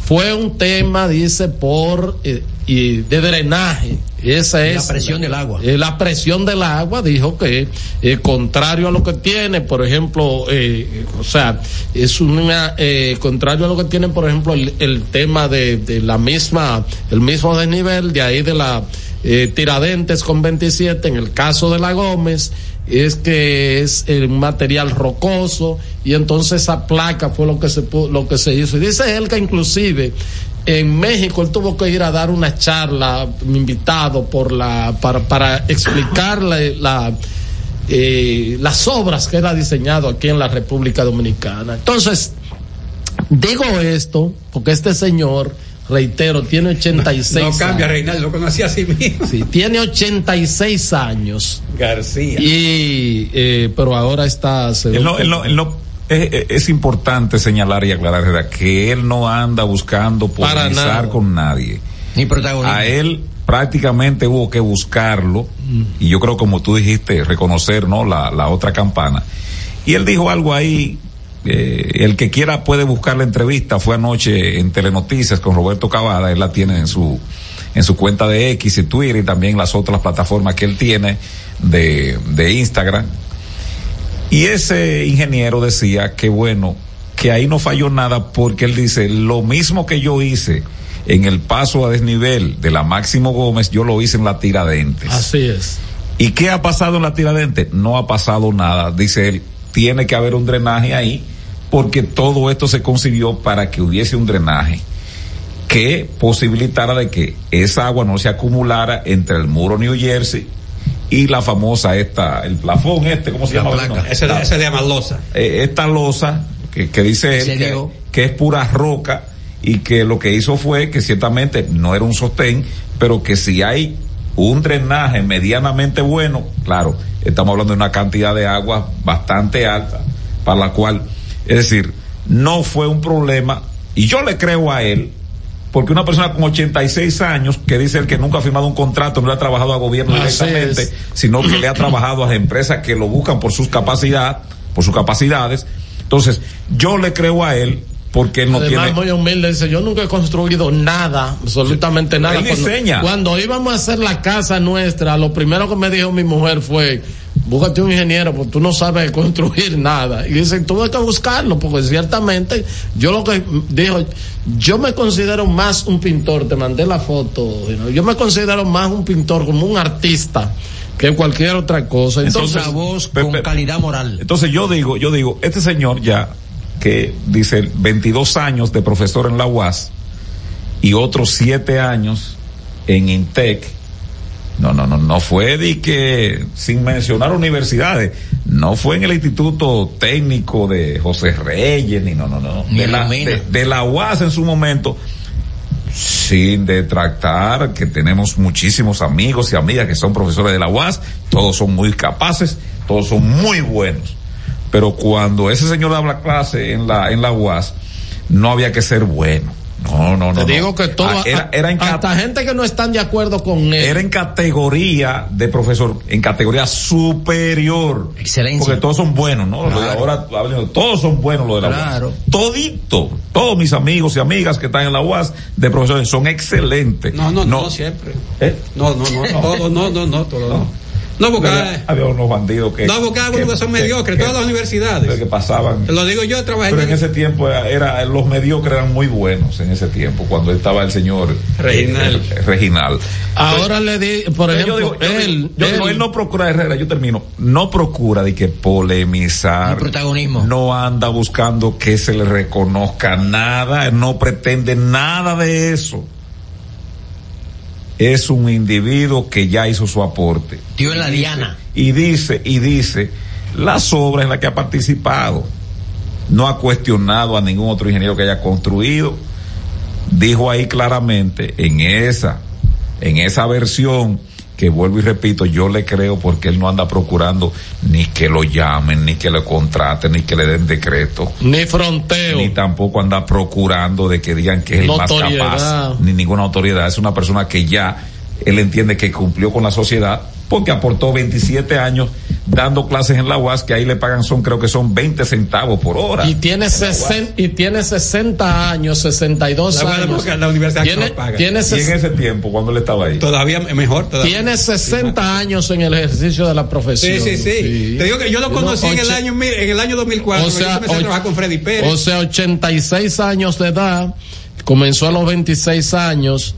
Fue un tema, dice, por eh, y de drenaje. Esa La es presión del agua. eh, la presión del agua dijo que eh, contrario a lo que tiene, por ejemplo, eh, o sea, es una eh, contrario a lo que tiene, por ejemplo, el, el tema de, de la misma, el mismo desnivel de ahí de la eh, Tiradentes con 27, en el caso de la Gómez, es que es el material rocoso y entonces esa placa fue lo que se lo que se hizo y dice él que inclusive en México él tuvo que ir a dar una charla invitado por la para, para explicarle la eh, las obras que él ha diseñado aquí en la República Dominicana entonces digo esto porque este señor reitero tiene 86 No cambia, años. Reinaldo, lo conocí así mismo. Sí, tiene 86 años García. y eh, pero ahora está Él no, él no, él no- es, es importante señalar y aclarar ¿verdad? que él no anda buscando polemizar con nadie. Ni protagonista. A él prácticamente hubo que buscarlo Mm. y yo creo como tú dijiste reconocer no la, la otra campana y él dijo algo ahí eh, el que quiera puede buscar la entrevista fue anoche en Telenoticias con Roberto Cavada él la tiene en su en su cuenta de X y Twitter y también las otras plataformas que él tiene de, de Instagram y ese ingeniero decía que bueno, que ahí no falló nada porque él dice, lo mismo que yo hice en el paso a desnivel de la Máximo Gómez, yo lo hice en la Tiradentes. así es ¿Y qué ha pasado en la Tiradentes? No ha pasado nada, dice él, tiene que haber un drenaje ahí porque todo esto se consiguió para que hubiese un drenaje que posibilitara de que esa agua no se acumulara entre el muro New Jersey y la famosa esta, el plafón este, ¿cómo se La llama? placa. No, Ese, la- ese le llama losa. eh, esta losa que, que dice él Se que es pura roca y que lo que hizo fue que ciertamente no era un sostén, pero que si hay un drenaje medianamente bueno, claro, estamos hablando de una cantidad de agua bastante alta, para la cual, es decir, no fue un problema, y yo le creo a él, porque una persona con 86 años, que dice él que nunca ha firmado un contrato, no le ha trabajado a gobierno Así directamente, es. sino que le ha trabajado a empresas que lo buscan por sus capacidades, por sus capacidades. Entonces, yo le creo a él porque él no Además, tiene muy humilde, dice, yo nunca he construido nada, absolutamente nada. Él Cuando- diseña. Cuando, íbamos a hacer la casa nuestra, lo primero que me dijo mi mujer fue, búscate un ingeniero, porque tú no sabes construir nada. Y dicen, tuve que buscarlo, porque ciertamente yo lo que dijo, yo me considero más un pintor, te mandé la foto, yo me considero más un pintor, como un artista que cualquier otra cosa. Entonces, una voz con calidad moral. Entonces yo digo, yo digo, este señor ya que dice 22 años de profesor en la UAS y otros 7 años en Intec. No, no, no, no fue de que, sin mencionar universidades, no fue en el Instituto Técnico de José Reyes, ni no, no, no, Ni de la de, de la UAS en su momento, sin detractar que tenemos muchísimos amigos y amigas que son profesores de la UAS, todos son muy capaces, todos son muy buenos. Pero cuando ese señor daba clase en la, en la UAS, no había que ser bueno. No, no, no. te no. digo que todo, Ah, era, era en hasta gente que no están de acuerdo con él. era en categoría de profesor, en categoría superior. Excelencia. Porque todos son buenos, ¿no? Claro. ahora, hablando, todos son buenos lo de la Claro. UAS. Todito, todos mis amigos y amigas que están en la UAS de profesores son excelentes. No, no, no, siempre. ¿Eh? No, no, no, todo, no, no, no, todo no. No, porque, Había, había unos bandidos que. no, porque hay algunos que son mediocres, todas las universidades. Que pasaban. Te lo digo yo, trabajé Pero en ese tiempo era, era- los mediocres eran muy buenos en ese tiempo, cuando estaba el señor Reginal. eh, eh, Reginal. Ahora le di, por Yo ejemplo, digo, yo él, digo, yo digo, él- él no procura Herrera, yo termino, no procura de que polemizar. El protagonismo. No anda buscando que se le reconozca nada, no pretende nada de eso. Es un individuo que ya hizo su aporte. Tío en la diana. Y dice, y dice, las obras en las que ha participado. No ha cuestionado a ningún otro ingeniero que haya construido. Dijo ahí claramente, en esa, en esa versión, que vuelvo y repito, yo le creo porque él no anda procurando ni que lo llamen, ni que lo contraten, ni que le den decreto. ni fronteo. Ni tampoco anda procurando de que digan que es el más capaz, ni ninguna autoridad. Es una persona que ya él entiende que cumplió con la sociedad porque aportó 27 años dando clases en la UAS que ahí le pagan son creo que son 20 centavos por hora. y tiene, sesen- y tiene 60 años, 62 La años. la universidad tiene, no paga. tiene y en ese tiempo cuando él estaba ahí. Todavía mejor. Todavía. tiene 60 años en el ejercicio de la profesión. Sí, sí, sí, Te digo que yo lo conocí en el año mil- en el año 2004. O yo sea, comencé a con Freddy Pérez. O sea, 86 años de edad, comenzó a los 26 años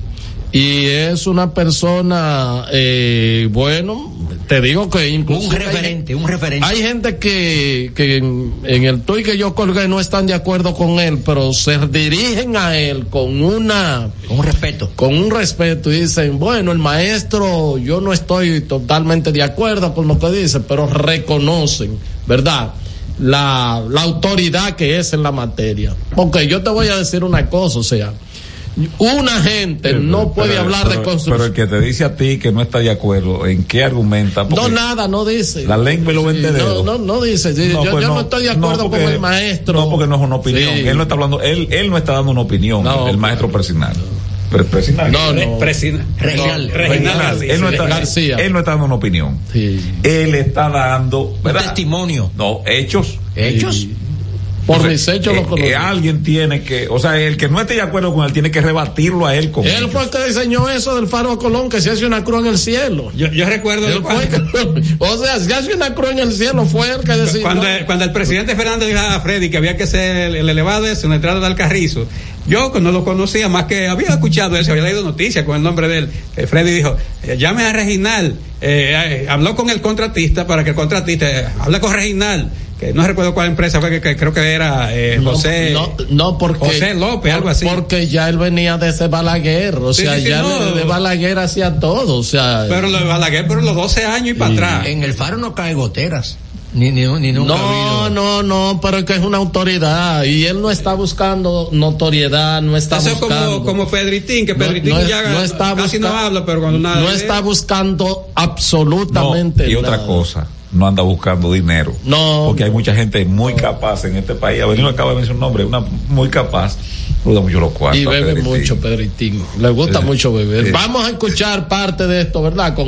y es una persona, eh, bueno, te digo que incluso Un referente, un referente. hay gente que, que en, en el tuit que yo colgué no están de acuerdo con él, pero se dirigen a él con una Con un respeto. con un respeto y dicen, bueno, el maestro, yo no estoy totalmente de acuerdo con lo que dice, pero reconocen, ¿verdad? La, la autoridad que es en la materia. Porque yo te voy a decir una cosa, o sea, una gente no puede Pero- hablar de construcción. Pero el que te dice a ti que no está de acuerdo, ¿en qué argumenta? No, nada, no dice. La lengua y los Sí, no, no, no dice. sí, yo, pues yo no, estoy de acuerdo porque- con el maestro. No, porque no es una opinión. Sí. Él no está hablando, él, él no está dando una opinión, No, el maestro Presinal. Presinal. No, no. Presina- Reginal. no, Reginal, él, no está, García. él no está dando una opinión. Sí. Él está dando testimonio. No, hechos. ¿Hechos? Por O sea, mis hechos eh, lo conozco. eh, alguien tiene que, o sea, el que no esté de acuerdo con él tiene que rebatirlo a él con Él fue el que diseñó eso del faro a Colón, que se hace una cruz en el cielo. Yo, yo recuerdo Él fue o sea, si hace una cruz en el cielo, fue el que decidió. cuando, cuando el presidente Fernández dijo a Freddy que había que hacer el, el elevado ese en la entrada de Alcarrizo, yo no lo conocía más que había escuchado eso, había leído noticias con el nombre de él. Eh, Freddy dijo, eh, llame a Reginal, eh, eh, habló con el contratista para que el contratista, eh, hable con Reginal, que no recuerdo cuál empresa fue, que, que creo que era eh, No, José. no, no, porque José López, algo así. Porque ya él venía de ese Balaguer, o Sí, sea, sí, sí, ya no. de, de Balaguer hacía todo, o sea. Pero lo de Balaguer, pero los 12 años y para atrás. En el faro no cae goteras. Ni, ni, ni nunca no, no, no, pero es que es una autoridad y él no está buscando notoriedad, no está Eso es buscando. como, como Pedritín, que Pedritín no ya no está casi no habla, pero cuando nada. no está buscando No, absolutamente y otra nada. cosa, no anda buscando dinero. No. Porque hay mucha gente muy capaz en este país. Avelino acaba de mencionar un nombre, una muy capaz. Duda mucho los cuartos. Y bebe Pedritín. mucho, Pedritín. Le gusta Sí. mucho beber. Sí. Vamos a escuchar parte de esto, ¿verdad? Con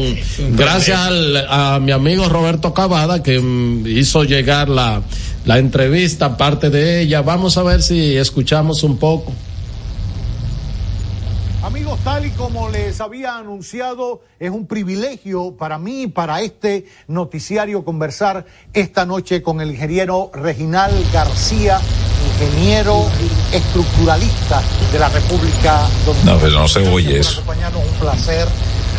gracias al- a mi amigo Roberto Cavada que mm, hizo llegar la, la entrevista, parte de ella. Vamos a ver si escuchamos un poco. Amigos, tal y como les había anunciado, es un privilegio para mí, para este noticiario, conversar esta noche con el ingeniero Reginal García, ingeniero estructuralista de la República Dominicana. No, pero no se oye eso. Un placer.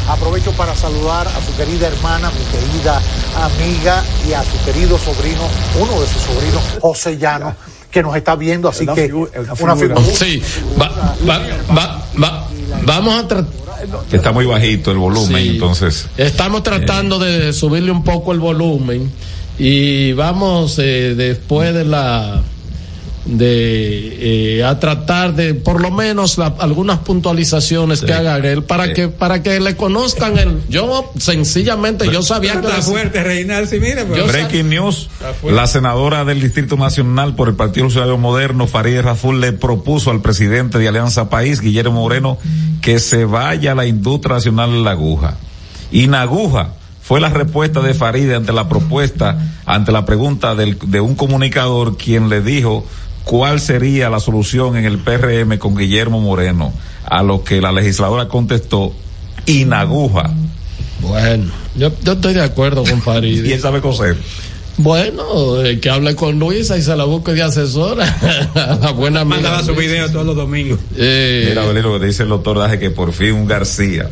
Aprovecho para saludar a su querida hermana, mi querida amiga y a su querido sobrino, uno de sus sobrinos, José Llano, que nos está viendo, así que una figura. Sí, va, va, va, va, vamos a tratar. Está muy bajito el volumen, entonces. Estamos tratando de subirle un poco el volumen y vamos eh, después de la de eh, a tratar de por lo menos la- algunas puntualizaciones que haga él para que para que le conozcan el yo sencillamente yo sabía que Está las- fuerte, Reinal, sí, mira. pero- Breaking news, la senadora del Distrito Nacional por el Partido Ciudadano Moderno, Farideh Raful, le propuso al presidente de Alianza País, Guillermo Moreno, que se vaya a la industria nacional de la aguja. Y Naguja fue la respuesta de Farideh ante la propuesta, ante la pregunta del- de un comunicador quien le dijo cuál sería la solución en el PRM con Guillermo Moreno, a lo que la legisladora contestó, Inaguja. Bueno, yo, yo estoy de acuerdo con Farid. y él sabe coser. Bueno, eh, que hable con Luisa y se la busque de asesora. la buena amiga Mandaba su Luisa. video todos los domingos. Eh, Mira, Belén, lo que dice el doctor Daje que por fin un García.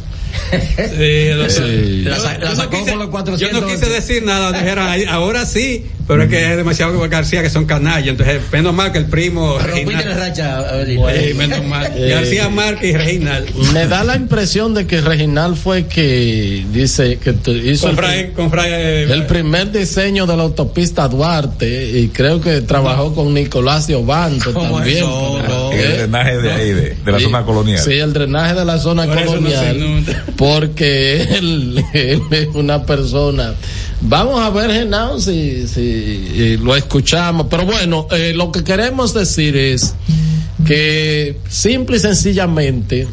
Sí, doctor- Sí. Yo- La la yo no sacó quise- por los 400. Yo no quise decir nada, dijeron ahí, ahora sí, pero es que es demasiado García que son canallas, entonces menos mal que el primo Reinal- la racha, Abelín. Sí, menos mal. Eh, García Márquez y Reinal. Me da la impresión de que Reginal fue que dice que tu- hizo Con el, Fray, con Fray, eh, el primer diseño de la autopista Duarte y creo que trabajó con Nicolás ¿Cómo también. eso? No. En el ¿Eh? drenaje de ahí, de, de la Sí, zona colonial. Sí, el drenaje de la zona Por no colonial. porque él, él es una persona. Vamos a ver, Genao, si, si eh, lo escuchamos. Pero bueno, eh, lo que queremos decir es que simple y sencillamente,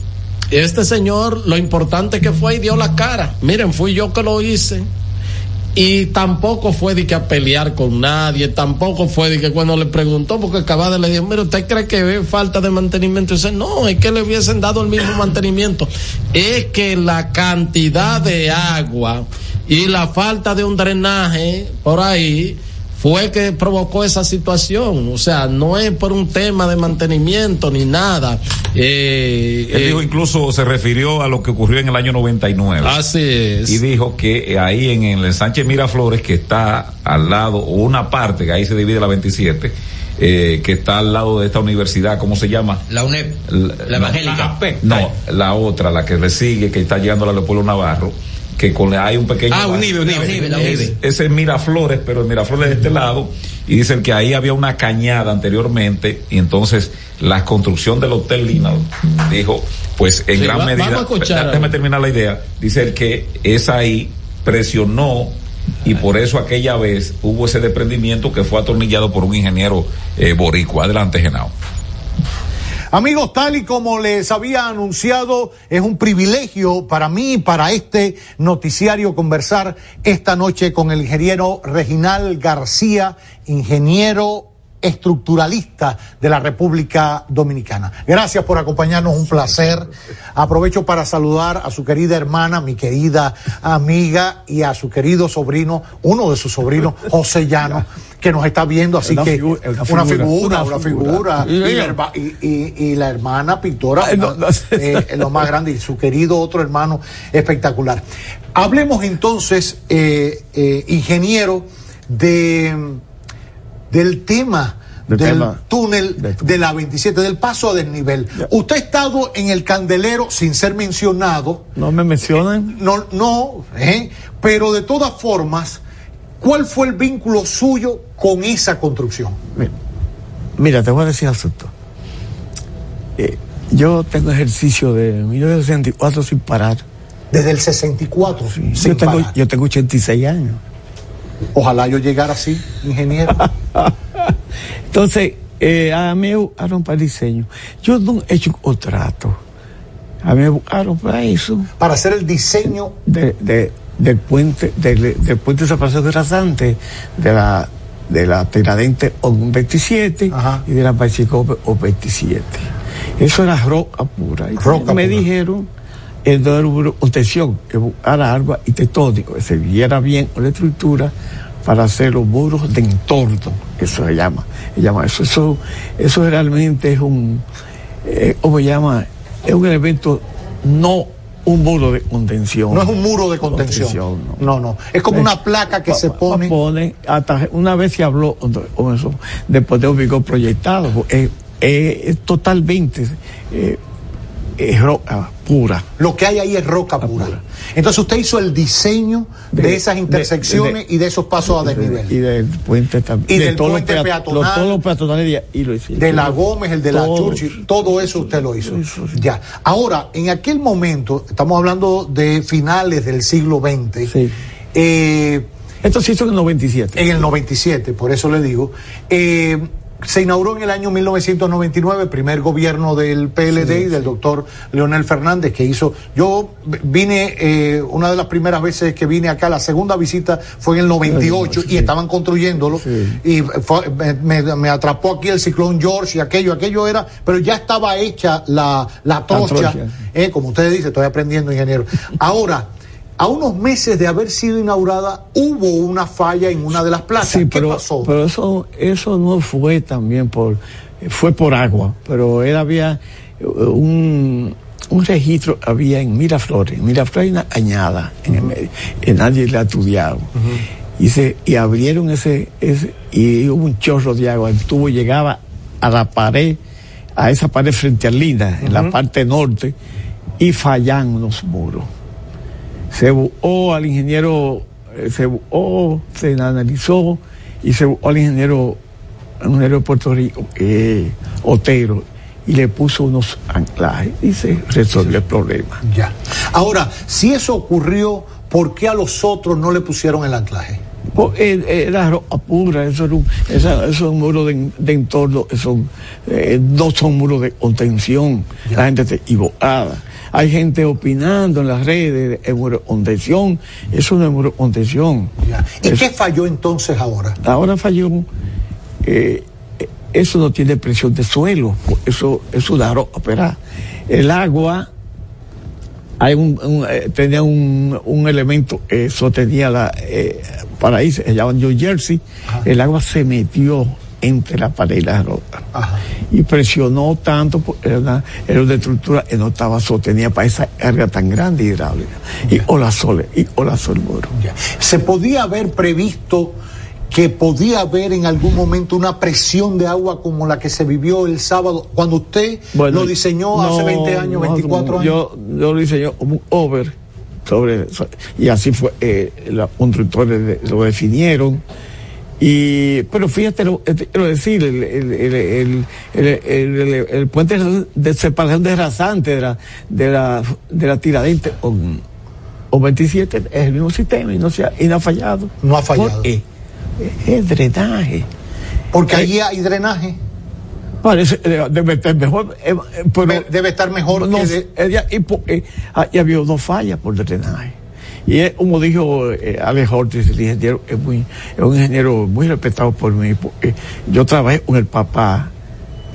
este señor, lo importante que fue y dio la cara. Miren, fui yo que lo hice. Y tampoco fue de que a pelear con nadie, tampoco fue de que cuando le preguntó, porque acababa le dijo, mire, ¿usted cree que ve falta de mantenimiento? Dice, no, es que le hubiesen dado el mismo mantenimiento. Es que la cantidad de agua y la falta de un drenaje por ahí fue que provocó esa situación. O sea, no es por un tema de mantenimiento ni nada. Eh, Él eh, dijo incluso, se refirió a lo que ocurrió en el año 99. así es. Y dijo que ahí en el Sánchez Miraflores, que está al lado, o una parte, que ahí se divide la 27, eh, que está al lado de esta universidad, ¿cómo se llama? La UNEP, La, la evangélica. No, la otra, la que le sigue, que está llegando a la Leopoldo Navarro, que con hay un pequeño. Ah, Unive, Unive. Unive, la Es- Unive. ese es Miraflores, pero el Miraflores de este lado, y dicen que ahí había una cañada anteriormente, y entonces la construcción del Hotel Lina dijo, pues en Sí, gran va- medida, vamos a escuchar déjame terminar la idea, dice el que es ahí, presionó, y por eso aquella vez hubo ese desprendimiento que fue atornillado por un ingeniero eh, boricua. Adelante, Genao. Amigos, tal y como les había anunciado, es un privilegio para mí, para este noticiario, conversar esta noche con el ingeniero Reginal García, ingeniero estructuralista de la República Dominicana. Gracias por acompañarnos, un placer. Aprovecho para saludar a su querida hermana, mi querida amiga y a su querido sobrino, uno de sus sobrinos, José Llano, que nos está viendo, así Una que figu- una una figura, figura, una figura, figura. y, la, herma- y- y- y la hermana pintora, Ay, no, no. eh, lo más grande, y su querido otro hermano espectacular. Hablemos entonces, eh, eh, ingeniero, de del tema Del túnel de la 27, del paso a desnivel. Usted ha estado en el candelero sin ser mencionado, No me mencionen. no, no, ¿eh? pero de todas formas, ¿cuál fue el vínculo suyo con esa construcción? Mira, mira, te voy a decir asunto. Eh, yo tengo ejercicio de 1964 sin parar. Desde el 64, sin Yo tengo, parar. yo tengo 86 años. Ojalá yo llegara así, ingeniero. Entonces, eh, a mí me buscaron para el diseño. Yo no he hecho un contrato. A mí me buscaron para eso. para hacer el diseño de, de- del puente, del, del puente de separación grasante, de la, de la Tiradente O 27 Ajá. y de la Pachico O 27. Eso era roca pura. Y Roca me pura. dijeron, el de obtención, que buscara agua y tetónico, que se viera bien con la estructura para hacer los muros de entorno, eso se llama, se llama eso, eso, eso realmente es un, eh, ¿cómo se llama? Es un elemento, no un muro de contención. No es un muro de contención. No, no. Es como una placa que se pone. pone hasta una vez se habló con eso, después de un vigor proyectado, es, es- es totalmente eh, es roca pura. Lo que hay ahí es roca pura. Entonces usted hizo el diseño de, De- esas intersecciones de- y de esos pasos a desnivel. Y del puente también. Y de del puente pea- peatonal. los- todos los peatonales y, lo hicieron. de la Gómez, el de la. Churchill, todo eso usted lo hizo. Ya. Ahora, en aquel momento, estamos hablando de finales del siglo XX. eh, Esto se hizo en el 97. En el 97, por eso le digo. eh, se inauguró en el año 1999 el primer gobierno del PLD y del doctor Leonel Fernández que hizo. Yo vine, eh, una de las primeras veces que vine acá, la segunda visita fue en el 98 y estaban construyéndolo y fue- me, atrapó aquí el ciclón George y aquello, aquello era, pero ya estaba hecha la, la trocha, trocha. eh, como usted dice, estoy aprendiendo ingeniero. Ahora, a unos meses de haber sido inaugurada, hubo una falla en una de las plazas. Sí, ¿Qué pero, pasó? pero eso, eso no fue también por, fue por agua, pero era, había un, un registro, había en Miraflores, en Miraflores hay una añada en el medio, y nadie la ha estudiado. y, se, y abrieron ese, ese, y hubo un chorro de agua, el tubo llegaba a la pared, a esa pared frente a Lina, en la parte norte, y fallan los muros se buscó al ingeniero, eh, se buscó, se analizó y se buscó al ingeniero, ingeniero de Puerto Rico, es Otero, y le puso unos anclajes y se resolvió el problema. Ya. Ahora, si eso ocurrió, ¿por qué a los otros no le pusieron el anclaje? Eh, era pura, eso, era un, esa- eso es un muro de, de entorno, eso, eh, no son muros de contención, la gente está equivocada. Hay gente opinando en las redes, es muro de contención, eso no es muro de contención. ¿Y qué falló entonces ahora? Ahora falló, eh, eso no tiene presión de suelo, eso es una roca, pero el agua, hay un, un, eh, tenía un, un elemento que sostenía la, eh, para ahí, se llama New Jersey, el agua se metió entre la pared y la roca. Y presionó tanto, porque era una, era una estructura que no estaba sostenida para esa carga tan grande hidráulica. Y olasole, y olasol el muro. ¿Se podía haber previsto que podía haber en algún momento una presión de agua como la que se vivió el sábado, cuando usted Bueno, lo diseñó hace no, 20 años, no, 24 años? Yo, yo lo diseñé como un over sobre y así fue, eh, los constructores lo definieron. Y, pero fíjate, lo, eh, quiero decir, el, el, el, el, el, el- el- el puente de separación de rasante de la, de la, de la tiradente con, o 27 es el mismo sistema y no, se ha, y no ha fallado. No ha fallado. ¿Por qué? Es drenaje. Porque Eh, allí hay drenaje. Parece, eh, debe estar mejor. eh, pero debe estar mejor no, que de- eh, y, eh, ah, y había dos fallas por drenaje. Y es, como dijo eh, Alex Ortiz, el ingeniero, es, muy, es un ingeniero muy respetado por mí. porque yo trabajé con el papá,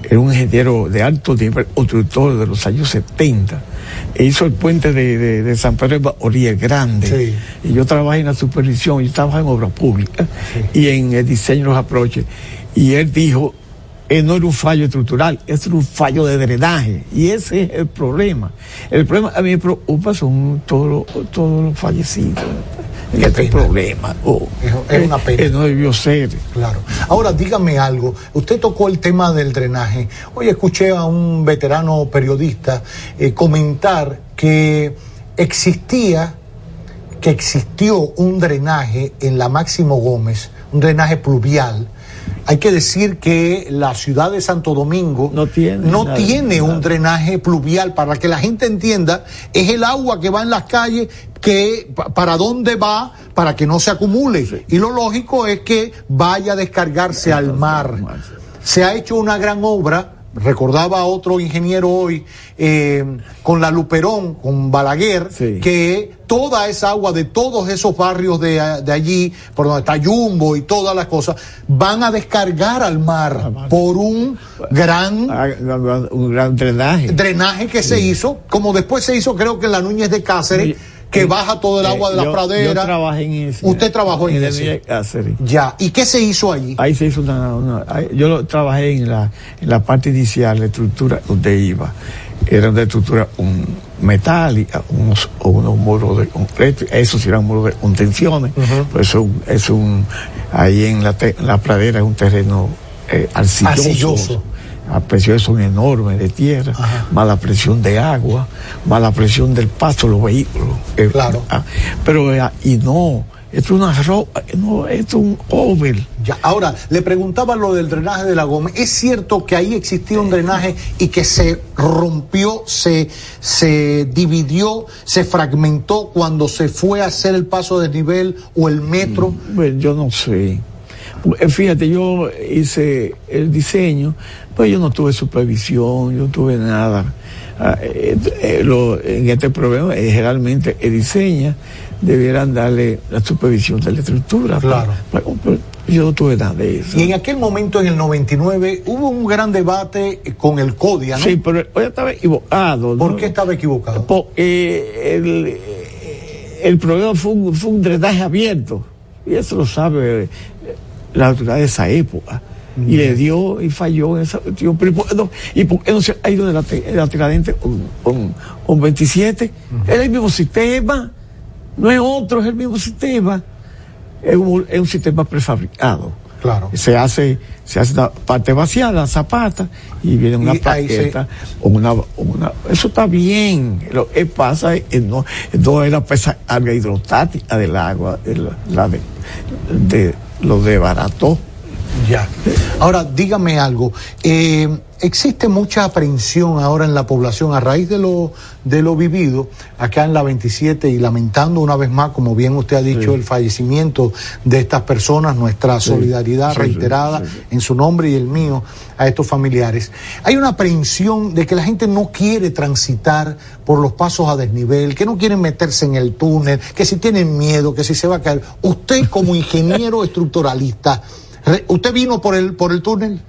era un ingeniero de alto nivel, constructor de los años 70. E hizo el puente de, de, de San Pedro de Macorís, el grande. Y yo trabajé en la supervisión, yo trabajé en obra pública y en el diseño de los aproches. Y él dijo, eh, no era un fallo estructural, es un fallo de drenaje. Y ese es el problema. El problema a mí me preocupa son todos los, todos los fallecidos en este problema. Oh, Es- es una pena. eh, no debió ser. Claro. Ahora, dígame algo. Usted tocó el tema del drenaje. Hoy escuché a un veterano periodista eh, comentar que existía, que existió un drenaje en la Máximo Gómez, un drenaje pluvial. Hay que decir que la ciudad de Santo Domingo no tiene, nada, tiene un drenaje pluvial. Para que la gente entienda, es el agua que va en las calles, que pa- para dónde va, para que no se acumule. Y lo lógico es que vaya a descargarse al mar. Se ha hecho una gran obra recordaba otro ingeniero hoy, eh, con la Luperón, con Balaguer, que toda esa agua de todos esos barrios de, de, allí, por donde está Jumbo y todas las cosas, van a descargar al mar por un gran, Ah, un gran drenaje. drenaje que se hizo, como después se hizo creo que en la Núñez de Cáceres, que baja todo el agua de la Eh, yo, pradera. Yo trabajé en ese. Usted trabajó en ese. Cáceres. Ya, ¿y qué se hizo allí? Ahí se hizo una, yo lo, trabajé en la, en la parte inicial, la estructura donde iba. Era una estructura un, metálica, unos, unos muros de concreto, esos eran muros de contenciones, pues eso es un, ahí en la, te- en la pradera es un terreno eh, arcilloso. Arcilloso. Las presiones son enormes de tierra, más la presión de agua, más la presión del paso de los vehículos. Eh, Claro. ah, pero, eh, y no, esto es una ropa, no, esto es un over. Ya, ahora, le preguntaba lo del drenaje de la Gómez. ¿Es cierto que ahí existía un drenaje y que se rompió, se, se dividió, se fragmentó cuando se fue a hacer el paso de nivel o el metro? Bueno, yo no sé. Eh, Fíjate, yo hice el diseño, pues yo no tuve supervisión, yo no tuve nada. Ah, eh, eh, lo- en este problema, eh, generalmente el diseña debieran darle la supervisión de la estructura. Claro. Pero- pero yo no tuve nada de eso. Y en aquel momento, en el 99, hubo un gran debate con el CODIA, ¿no? Sí, pero hoy estaba equivocado. ¿Por ¿no? qué estaba equivocado? Porque el, eh, el problema fue un, fue un drenaje abierto. Y eso lo sabe eh, la autoridad de esa época. Y le dio y falló en esa cuestión. Pero ¿y por qué no, ¿y por qué no se ha ido de la, de la Tiradentes con, con, con 27? Es el mismo sistema. No es otro, es el mismo sistema. Es un, es un sistema prefabricado. Claro. Se hace, se hace la parte vaciada, la zapata, y viene una Y se- plaqueta, o una, o una, eso está bien. Lo que pasa es que no, no es la pesa carga hidrostática del agua, es la, la de, de, lo de barato. Ya. Ahora, dígame algo. Eh, existe mucha aprehensión ahora en la población a raíz de lo, de lo vivido acá en la 27 y lamentando una vez más, como bien usted ha dicho, el fallecimiento de estas personas, nuestra Sí. solidaridad Sí, reiterada en su nombre y el mío a estos familiares. Hay una aprehensión de que la gente no quiere transitar por los pasos a desnivel, que no quieren meterse en el túnel, que si tienen miedo, que si se va a caer. Usted como ingeniero estructuralista, ¿usted vino por el, por el túnel?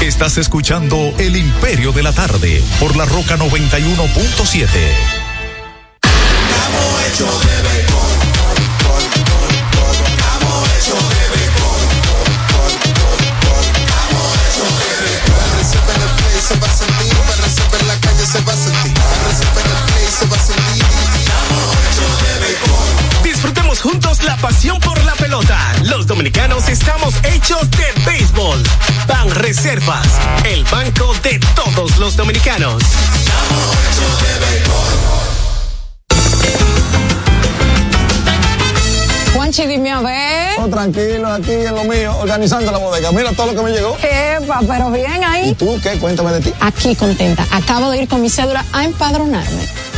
Estás escuchando El Imperio de la Tarde por la Roca 91.7. pasión por la pelota. Los dominicanos estamos hechos de béisbol. Ban Reservas, el banco de todos los dominicanos. Juanchi, dime a ver. Oh, tranquilo, aquí en lo mío, organizando la bodega. Mira todo lo que me llegó. Epa, pero bien ahí. ¿Y tú qué? Cuéntame de ti. Aquí contenta. Acabo de ir con mi cédula a empadronarme.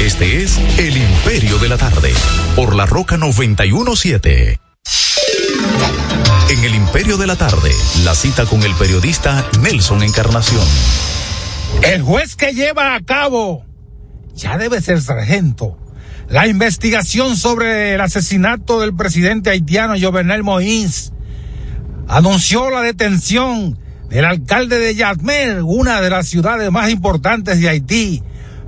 Este es El Imperio de la Tarde, por la Roca 917. En El Imperio de la Tarde, la cita con el periodista Nelson Encarnación. El juez que lleva a cabo ya debe ser sargento. La investigación sobre el asesinato del presidente haitiano Jovenel Moïse anunció la detención del alcalde de Yatmer, una de las ciudades más importantes de Haití,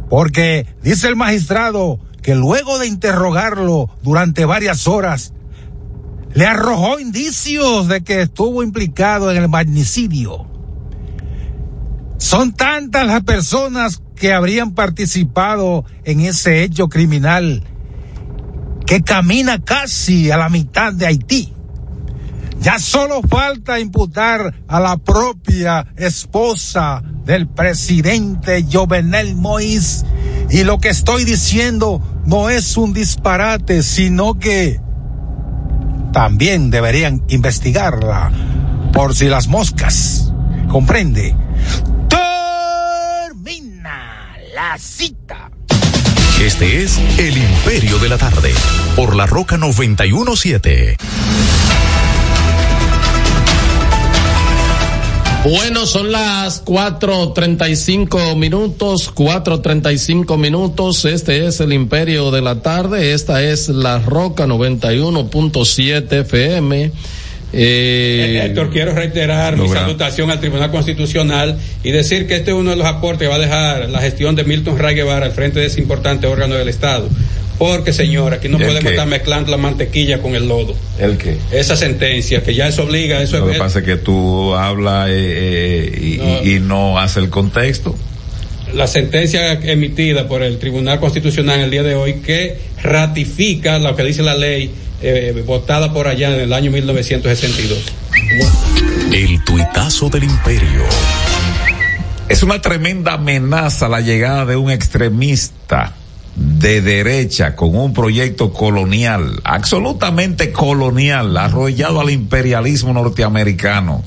porque dice el magistrado que luego de interrogarlo durante varias horas, le arrojó indicios de que estuvo implicado en el magnicidio. Son tantas las personas que habrían participado en ese hecho criminal que camina casi a la mitad de Haití. Ya solo falta imputar a la propia esposa del presidente Jovenel Moïse. Y lo que estoy diciendo no es un disparate, sino que también deberían investigarla por si las moscas. ¿Comprende? Termina la cita. Este es El Imperio de la Tarde, por la Roca 917. Bueno, son las 4.35 minutos, 4.35 minutos. Este es el Imperio de la Tarde. Esta es la Roca 91.7 FM. Eh, Héctor, quiero reiterar mi salutación al Tribunal Constitucional y decir que este es uno de los aportes que va a dejar la gestión de Milton Ray Guevara al frente de ese importante órgano del Estado. Porque, señor, aquí no podemos qué? estar mezclando la mantequilla con el lodo. ¿El qué? Esa sentencia que ya eso obliga, eso Lo es. que pasa es que tú hablas eh, eh, y, No. y- y no hace el contexto. la sentencia emitida por el Tribunal Constitucional el día de hoy que ratifica lo que dice la ley eh, votada por allá en el año 1962. El tuitazo del imperio. Es una tremenda amenaza la llegada de un extremista de derecha con un proyecto colonial, absolutamente colonial, arrollado al imperialismo norteamericano.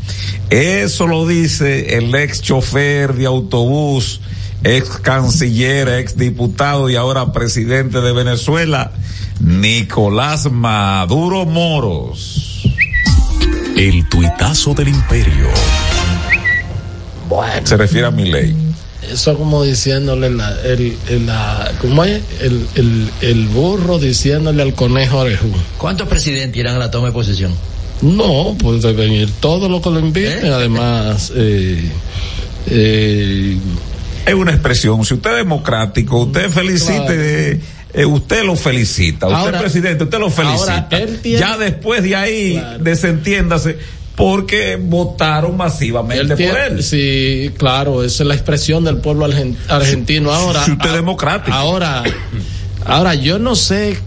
Eso lo dice el ex chofer de autobús, ex canciller, ex diputado y ahora presidente de Venezuela, Nicolás Maduro Moros. El tuitazo del imperio. Bueno. Se refiere a mi ley. Eso como diciéndole la, el, el, la, ¿cómo es? El, el, el, burro diciéndole al conejo orejú. ¿Cuántos presidentes irán a la toma de posesión? No, pues deben ir todos los que lo inviten, ¿Eh? además. Eh, eh, es una expresión. Si usted es democrático, usted felicite. Claro. Eh, usted lo felicita, usted ahora, presidente, usted lo felicita. Tiene, ya después de ahí, claro. desentiéndase, porque votaron masivamente por él. Sí, claro, esa es la expresión del pueblo argentino. Ahora, si usted es democrático. Ahora, ahora yo no sé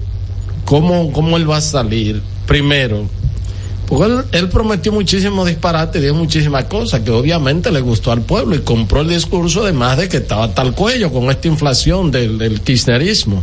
cómo, cómo él va a salir. Primero, porque él, él, prometió muchísimos disparates, dijo muchísimas cosas que obviamente le gustó al pueblo y compró el discurso además de que estaba tal cuello con esta inflación del, del kirchnerismo.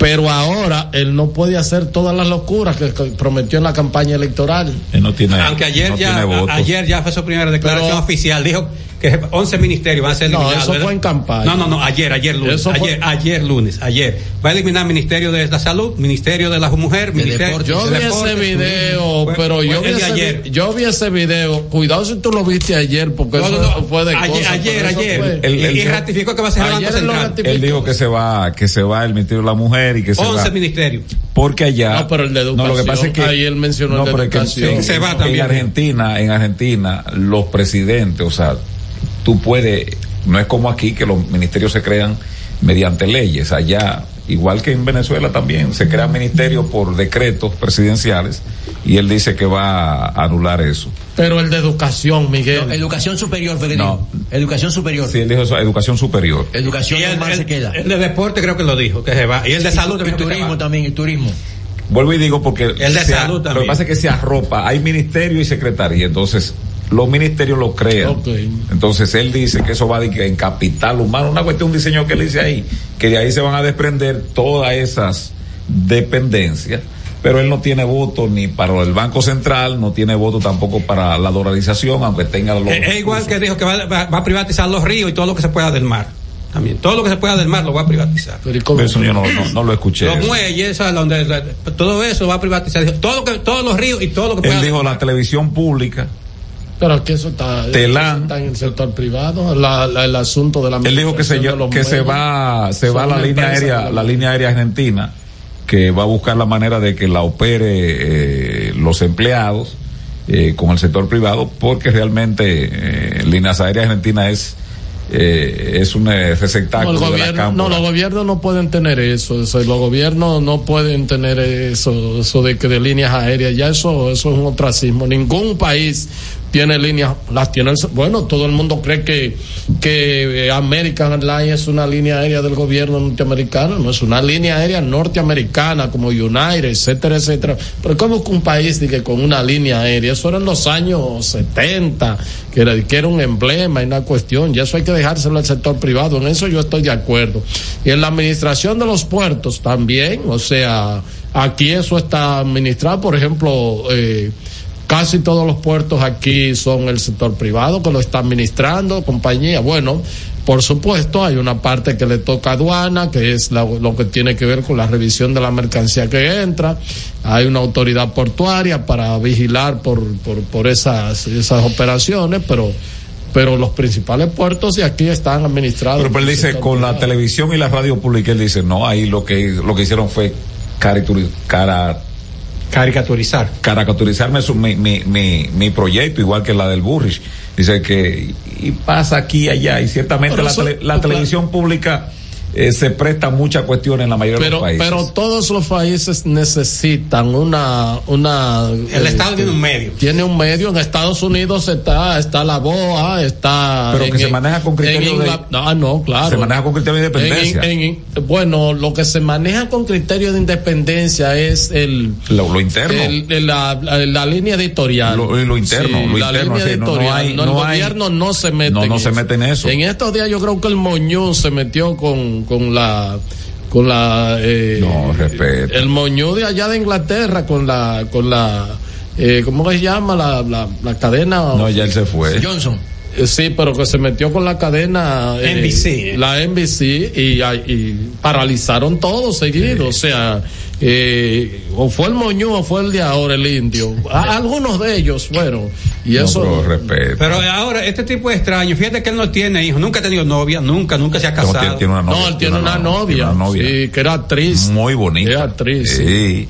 Pero ahora él no puede hacer todas las locuras que, que prometió en la campaña electoral. Él no tiene, Aunque ayer no ya, tiene a, ayer ya fue su primera declaración Pero, oficial, dijo que 11 ministerios van a ser eliminados. No, eso ¿verdad? fue en campaña. No, no, no, ayer, ayer lunes, Eso fue- ayer, ayer lunes, ayer. Va a eliminar Ministerio de la Salud, Ministerio de la Mujer, Ministerio Yo de vi Deportes, ese video. Fue- pero yo fue vi el de ese, ayer. vi- yo vi ese video. Cuidado si tú lo viste ayer, porque No, eso no, no. fue de Ayer, cosas, ayer, ayer. El- el- y ratificó que va a ser el Ayer Banco él lo Central. ratificó. Él dijo que se va, que se va el Ministerio de la Mujer y que se 11 va. ministerios. Porque allá. No, pero el de No, lo que pasa es que. Ahí él mencionó el de pero es que educación. en- Se va en también. Argentina, en Argentina, los presidentes, o sea, tú puedes, no es como aquí que los ministerios se crean mediante leyes. Allá, igual que en Venezuela también, se crean ministerios por decretos presidenciales y él dice que va a anular eso. Pero el de educación, Miguel. No, educación superior, que No. Educación superior. Sí, él dijo eso, educación superior. Educación Y el, se queda. el de deporte creo que lo dijo, que se va. Y el de Sí, salud y turismo también, y turismo. Vuelvo y digo porque El de salud Lo también. que pasa es que se arropa, hay ministerio y secretaría, entonces los ministerios lo crean. Entonces él dice que eso va de que en capital humano, una cuestión, un diseño que él dice ahí, que de ahí se van a desprender todas esas dependencias, pero él no tiene voto ni para el Banco Central, no tiene voto tampoco para la dolarización, aunque tenga los Es, es igual que dijo que va, va- va a privatizar los ríos y todo lo que se pueda del mar. También. Todo lo que se pueda del mar lo va a privatizar. Pero. Eso yo no, no, no lo escuché. Los eso. muelles. Donde, la- todo eso va a privatizar. Dijo, Todo lo que, todos los ríos y todo lo que pueda. Él dijo la televisión pública, Pero aquí eso está, Telán. eso está en el sector privado, la, la- el asunto de la Él dijo que se, que se va, se va la línea aérea, la línea aérea argentina, que va a buscar la manera de que la opere eh, los empleados eh, con el sector privado, porque realmente eh, líneas aéreas argentina es eh, es un eh, No, receptáculo el de la no, los gobiernos no pueden tener eso, eso, los gobiernos no pueden tener eso, eso de que de líneas aéreas, ya eso, eso es un ostracismo. Ningún país tiene líneas, las tiene, el- bueno, todo el mundo cree que, que eh, American Airlines es una línea aérea del gobierno norteamericano, no es una línea aérea norteamericana como United, etcétera, etcétera. Pero como que un país dice con una línea aérea, eso era en los años 70, que era, que era un emblema y una cuestión, ya eso hay que dejárselo al sector privado, en eso yo estoy de acuerdo. Y en la administración de los puertos también, o sea, aquí eso está administrado, por ejemplo, eh, Casi todos los puertos aquí son el sector privado que lo está administrando, compañía. Bueno, por supuesto, hay una parte que le toca a aduana, que es la- lo que tiene que ver con la revisión de la mercancía que entra. Hay una autoridad portuaria para vigilar por, por, por esas, esas operaciones, pero, pero los principales puertos de aquí están administrados. Pero, pero él dice con la televisión y la radio pública, él dice, no, ahí lo que lo que hicieron fue cara, Caricaturizar. caricaturizarme su, mi, mi, mi, mi proyecto, igual que la del Burrich. Dice que y pasa aquí y allá, y ciertamente Pero la, eso- tele- la claro. televisión pública eh, se presta a muchas cuestiones en la mayoría de los países. pero todos los países necesitan una, una. El Estado tiene un medio. Tiene un medio. En Estados Unidos está, está la BOA, está. Pero en- que se maneja con criterio de- Ah, no, claro. Se maneja con criterio de independencia. En- en- bueno, lo que se maneja con criterio de independencia es el. lo, lo interno. el- el- la, la- la línea editorial. Lo- lo interno, lo la interno, línea sí, no- no editorial. hay- No, no el hay- gobierno no se mete no, en no se mete en eso. En estos días yo creo que el Moñú se metió con, con la con la eh, No, respeto. el Moñú de allá de Inglaterra con la con la eh, ¿cómo se llama la, la, la cadena? no, ya él se fue. Johnson. Eh, Sí, pero que se metió con la cadena eh, NBC. la NBC y, y paralizaron todo seguido, o sea, eh, o fue el moñú o fue el de ahora, el indio. A- algunos de ellos fueron. Y No, eso. pero respeto. Pero ahora, este tipo es extraño. Fíjate que él no tiene hijos, nunca ha tenido novia, nunca, nunca se ha No, casado. tiene, tiene una novia. no, él tiene una novia. tiene una novia. Sí, que era actriz. Muy bonita. Era actriz. Sí.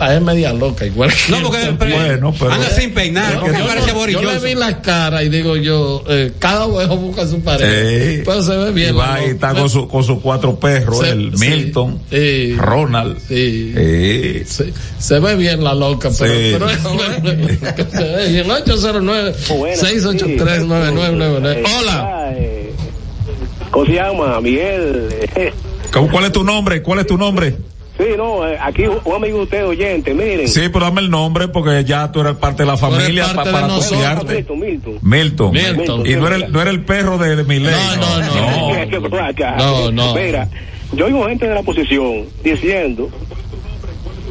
Ah, es media loca, igual. que No, porque él. pero- Bueno, pero- anda sin peinar, No, porque yo, parece no- Boris yo le vi la cara y digo yo, eh, cada ovejo busca su pareja. Sí. Pero se ve Y bien. va la y está con, su- con sus cuatro perros, Se- el Milton, sí. Ronald. Sí. Sí. Se, se ve bien la loca, pero, Sí. pero se ve bien. 809 683 9999 Hola. ¿Cómo se llama? Miguel. ¿Cómo- ¿Cuál es tu nombre? ¿Cuál es tu nombre? Sí, no, eh, aquí un amigo de usted, oyente, miren. Sí, pero dame el nombre porque ya tú eres parte de la familia parte pa- para nosotros. copiarte. Milton, Milton. Milton. Milton. Y no era, el, no era el perro de, de Miley. No, no, Es que, por acá. No, no. Mira, yo oigo gente de la oposición diciendo,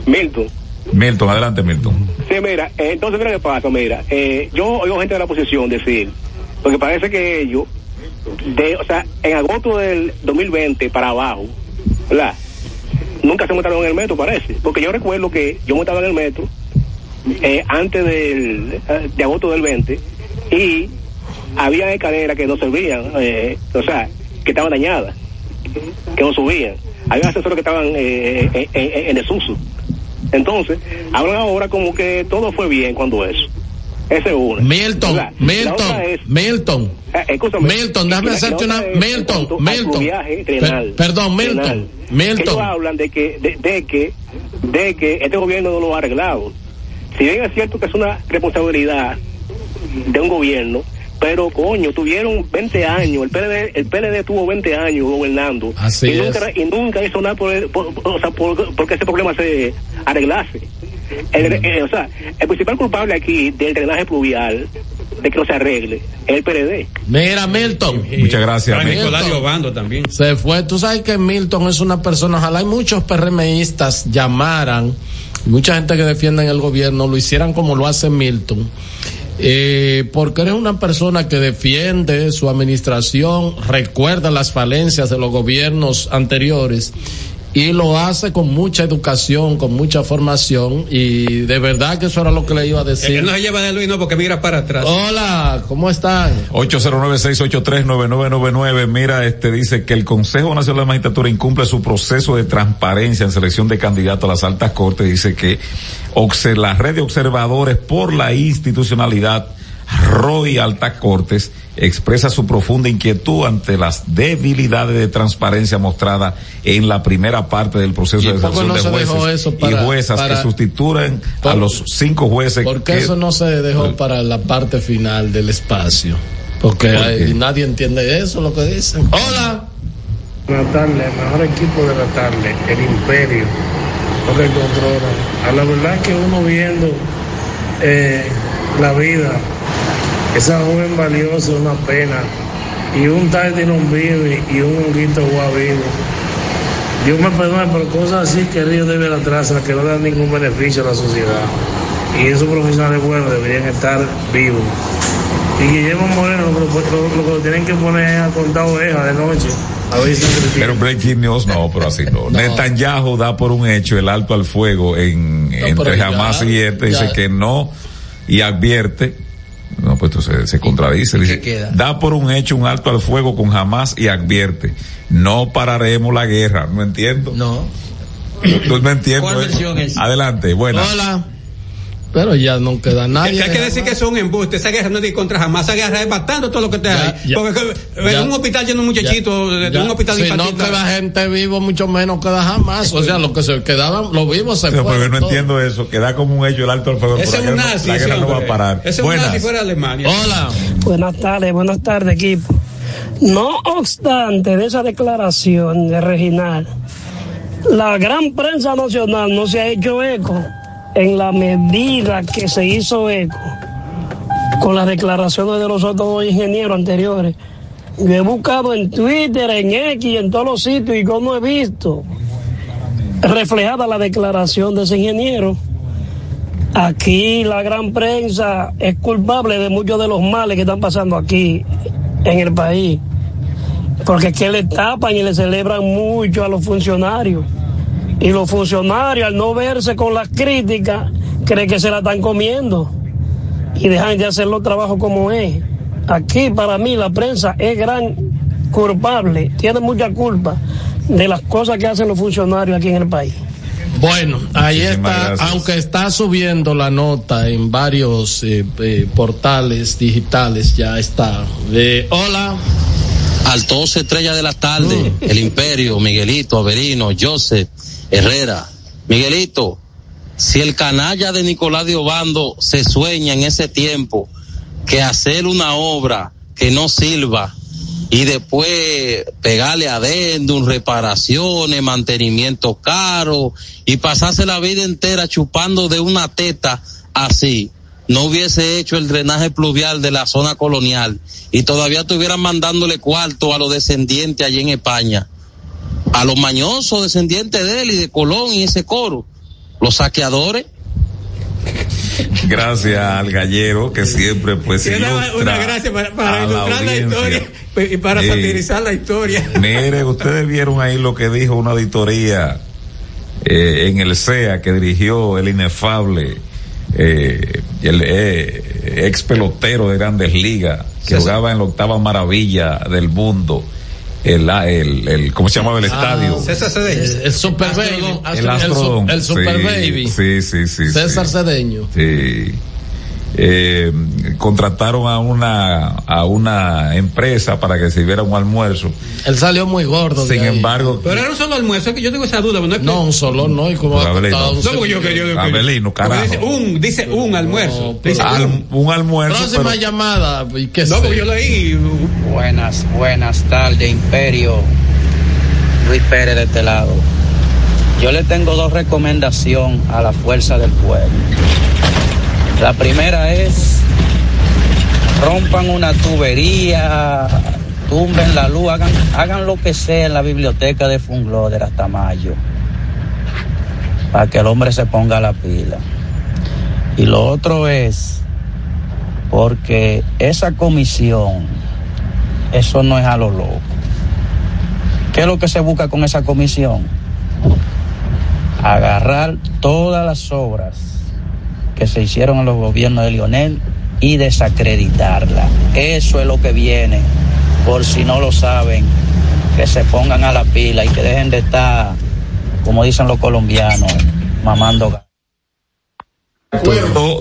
Milton, Milton, adelante Milton. Sí, mira, eh, entonces mira qué pasa, mira, eh, yo oigo gente de la oposición decir, porque parece que ellos, de, o sea, en agosto del 2020 para abajo, ¿verdad? Nunca se montaron en el metro, parece, porque yo recuerdo que yo montaba en el metro eh, antes del, de agosto del 20 y había escaleras que no servían, eh, o sea, que estaban dañadas, que no subían. Había ascensores que estaban eh, en desuso. Entonces, hablan ahora como que todo fue bien cuando eso. Ese es uno. Milton, La- la Milton, otra es- Milton. eh, escúchame. Milton, déjame La- la hacerte una. Milton, Milton. drenal. Per- perdón, Milton. Drenal. Milton. Ellos hablan de que, de, de que, de que este gobierno no lo ha arreglado. Si bien es cierto que es una responsabilidad de un gobierno, pero coño, tuvieron 20 años, el PLD, el PLD tuvo 20 años gobernando Así y, es. nunca, y nunca hizo nada por, el- por- por- o sea, por- porque ese problema se arreglase. El- eh, o sea, el principal culpable aquí del drenaje pluvial, de que no se arregle, es el PLD. Mira, Milton. Muchas gracias. Nicolás Obando también. Se fue. Tú sabes que Milton es una persona, ojalá hay muchos PRMistas llamaran, mucha gente que defienden el gobierno, lo hicieran como lo hace Milton. Eh, porque eres una persona que defiende su administración, recuerda las falencias de los gobiernos anteriores y lo hace con mucha educación, con mucha formación y de verdad que eso era lo que le iba a decir. Él no se lleva de Luis, no, porque mira para atrás. Hola, ¿cómo están? 809-683-9999. Mira, este dice que el Consejo Nacional de Magistratura incumple su proceso de transparencia en selección de candidatos a las altas cortes. Dice que la red de observadores por la institucionalidad ROI Altas Cortes expresa su profunda inquietud ante las debilidades de transparencia mostradas en la primera parte del proceso ¿Y de por qué selección no de jueces eso para- y juezas para- que sustituyen a por- los cinco jueces Porque que- eso no se dejó para la parte final del espacio. Porque ¿Por hay- qué? nadie entiende eso, lo que dicen. Hola. Buenas tardes, el mejor equipo de la tarde, el Imperio, lo que controla. A la verdad es que uno viendo eh, la vida, esa joven valiosa, una pena, y un tarde no vive y un honguito guavido. Dios me perdone, pero cosas así que Río debe atrás, que no dan ningún beneficio a la sociedad. Y esos profesionales buenos deberían estar vivos. Y Guillermo Moreno lo, que lo- lo que lo tienen que poner es a contar ovejas de noche. A ver si se entretiene. Pero breaking news no, pero así no. Netanyahu da por un hecho el alto al fuego en, entre Hamas y este, dice que no y advierte. No, pues entonces se contradice. Dice, queda? da por un hecho un alto al fuego con Hamas y advierte. No pararemos la guerra. No entiendo. No. No, no entiendo. ¿Cuál versión es? Adelante, buena. Hola. Pero ya no queda Que, nadie. que hay que decir que es un embuste. Esa guerra no es contra jamás. Esa guerra es matando todo lo que te Ya, hay. ya. Porque que- Ya. un hospital lleno de muchachitos, de, un hospital si infantil. no queda gente vivo, mucho menos queda jamás. O sea, lo que se quedaban, los vivos se pero fueron. yo no entiendo eso, que da como un hecho el alto al fuego. Ese es un nazi. La ese guerra no va a parar. Ese es un nazi fuera de Alemania. Hola. Buenas tardes, buenas tardes, equipo. No obstante de esa declaración de Reginal, la gran prensa nacional no se ha hecho eco en la medida que se hizo eco con las declaraciones de los otros dos ingenieros anteriores. Yo he buscado en Twitter, en X en todos los sitios y yo he visto reflejada la declaración de ese ingeniero. Aquí la gran prensa es culpable de muchos de los males que están pasando aquí en el país. Porque es que le tapan y le celebran mucho a los funcionarios. Y los funcionarios, al no verse con las críticas, creen que se la están comiendo y dejan de hacer los trabajos como es. Aquí, para mí, la prensa es gran culpable, tiene mucha culpa de las cosas que hacen los funcionarios aquí en el país. Bueno, ahí Muchísimas está, gracias. aunque está subiendo la nota en varios eh, eh, portales digitales, ya está. Eh, hola. Altos estrella de la tarde, el Imperio, Miguelito, Averino, Joseph, Herrera. Miguelito, si el canalla de Nicolás de Obando se sueña en ese tiempo que hacer una obra que no sirva y después pegarle adendum, reparaciones, mantenimiento caro y pasarse la vida entera chupando de una teta así, no hubiese hecho el drenaje pluvial de la zona colonial y todavía estuvieran mandándole cuarto a los descendientes allí en España, a los mañosos descendientes de él y de Colón y ese coro, los saqueadores. Gracias al gallero que siempre pues ilustra una gracia para, para la ilustrar la, historia y para satirizar la historia. Mire, ustedes vieron ahí lo que dijo una auditoría eh, en el CEA que dirigió el inefable eh, el eh, ex pelotero de Grandes Ligas que jugaba en la octava maravilla del mundo. El, el, el, ¿cómo se llamaba el estadio? César Cedeño. El, el Super Baby. El El, Super Sí, Baby. Sí, sí, sí. César sí. Cedeño. Sí. Eh, contrataron a una a una empresa para que sirviera un almuerzo. Él salió muy gordo. Sin embargo, Pero era un solo almuerzo, que yo tengo esa duda. No, es que- No, un solo no, y como Abelino. un No, yo- yo- carajo. Dice un, dice un almuerzo. Dice Al- un. almuerzo. Próxima pero- llamada. ¿y qué No, porque yo leí. Buenas, buenas tardes, Imperio. Luis Pérez de este lado. Yo le tengo dos recomendaciones a la fuerza del pueblo. La primera es rompan una tubería, tumben la luz, hagan, hagan lo que sea en la biblioteca de Fungloder hasta mayo, para que el hombre se ponga la pila. Y lo otro es porque esa comisión, eso no es a lo loco. ¿Qué es lo que se busca con esa comisión? Agarrar todas las obras que se hicieron en los gobiernos de Lionel y desacreditarla. Eso es lo que viene, por si no lo saben, que se pongan a la pila y que dejen de estar, como dicen los colombianos, mamando.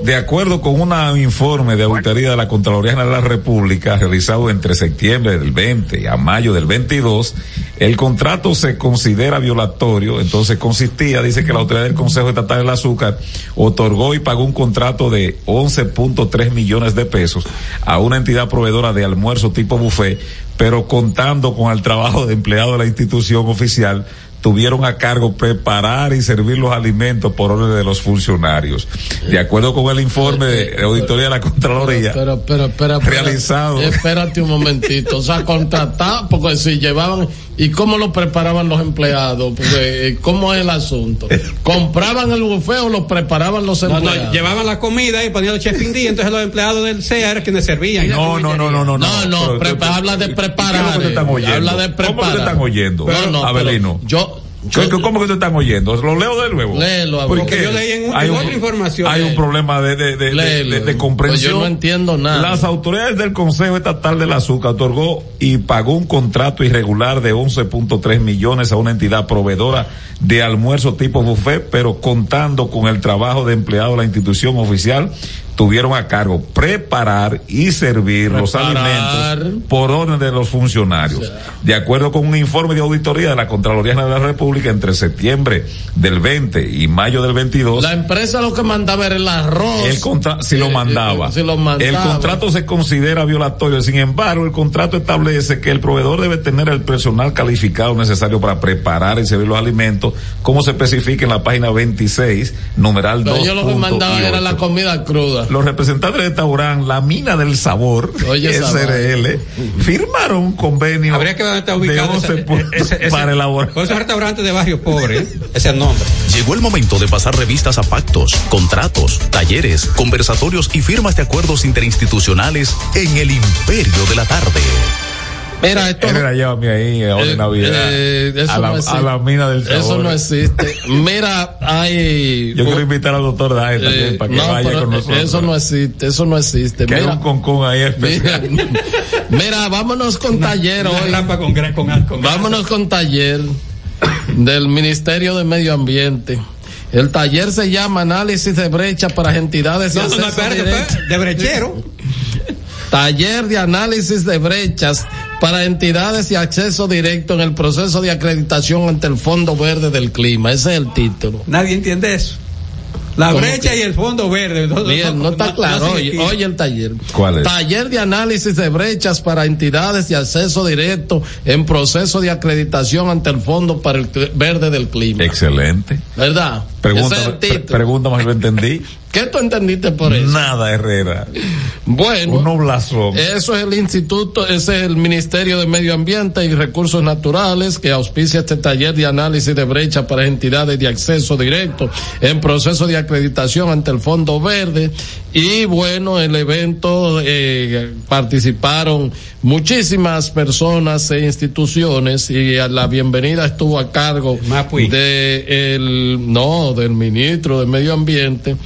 De acuerdo con un informe de auditoría de la Contraloría General de la República realizado entre septiembre del 20 a mayo del 22, el contrato se considera violatorio, entonces consistía, dice que la autoridad del Consejo Estatal del Azúcar otorgó y pagó un contrato de 11.3 millones de pesos a una entidad proveedora de almuerzo tipo buffet, pero contando con el trabajo de empleado de la institución oficial tuvieron a cargo preparar y servir los alimentos por orden de los funcionarios. De acuerdo con el informe de auditoría de la Contraloría, Pero, pero, pero, Realizado. Espérate un momentito. O sea, contratar, porque si llevaban, ¿y cómo lo preparaban los empleados? Porque, eh, ¿cómo es el asunto? ¿Compraban el buffet o lo preparaban los empleados? no, llevaban la comida y ponían los chef indí, entonces los empleados del CEA eran quienes servían. No, no, no, no, no, No, no, habla de ¿Qué es preparar. lo que te están oyendo? Habla de ¿Cómo que te preparar. están oyendo? No, no, Abelino. pero yo, ¿Qué- qué- ¿Cómo que te están oyendo? ¿Lo leo de nuevo? Léelo, ¿Por Abelino. qué? Yo leí en hay en un, otra información, Hay un léelo. problema de, de, de, de- Léelo. de- de comprensión. Pues yo no entiendo nada. Las autoridades del Consejo Estatal del Azúcar otorgó y pagó un contrato irregular de 11.3 millones a una entidad proveedora de almuerzo tipo buffet, pero contando con el trabajo de empleado de la institución oficial tuvieron a cargo preparar y servir los alimentos por orden de los funcionarios. De acuerdo con un informe de auditoría de la Contraloría General de la República entre septiembre del 20 y mayo del 22, La empresa lo que mandaba era el arroz. el contra si lo Eh, mandaba. eh, si lo mandaba. El contrato se considera violatorio. Sin embargo, el contrato establece que el proveedor debe tener el personal calificado necesario para preparar y servir los alimentos, como se especifica en la página 26, numeral Pero 2. yo lo que mandaba era la comida cruda. Los representantes del restaurante La Mina del Sabor, Oye, SRL, firmaron un convenio Habría que ver dónde está de ubicado 11 ese- puntos ese- ese- para elaborar. Por esos restaurantes de barrio pobre, ¿eh? ese es el nombre. Llegó el momento de pasar revistas a pactos, contratos, talleres, conversatorios y firmas de acuerdos interinstitucionales en el Imperio de la Tarde. Mira, esto. Herrera, llévame ahí ahora en Eh, Navidad. eh, eso a, la, no existe. a la mina del sabor. Eso no existe. Mira, hay. Yo quiero invitar al doctor Dae también Eh, para que no, vaya con nosotros. Eso no existe, eso no existe. que hay Mira, un concón ahí especial. mira, mira, vámonos con taller Una hoy. rampa con, gra- con, con Vámonos con taller del Ministerio de Medio Ambiente. El taller se llama Análisis de Brecha para Entidades y No, no, espérate, de brechero. Taller de análisis de brechas para entidades y acceso directo en el proceso de acreditación ante el Fondo Verde del Clima. Ese es el título. Nadie entiende eso. La ¿Cómo brecha que? y el fondo verde. No, Bien, no está claro. Oye, oye el taller. ¿Cuál es? Taller de análisis de brechas para entidades y acceso directo en proceso de acreditación ante el Fondo para el Verde del Clima. Excelente. ¿Verdad? Pregunta, pre- título. pregúntame si lo entendí. ¿Qué tú entendiste por eso? Nada, Herrera. Bueno. Un. Eso es el instituto, ese es el Ministerio de Medio Ambiente y Recursos Naturales que auspicia este taller de análisis de brecha para entidades de acceso directo en proceso de acreditación ante el Fondo Verde. Y bueno, el evento eh, participaron muchísimas personas e instituciones y a la bienvenida estuvo a cargo de el no del ministro de Medio Ambiente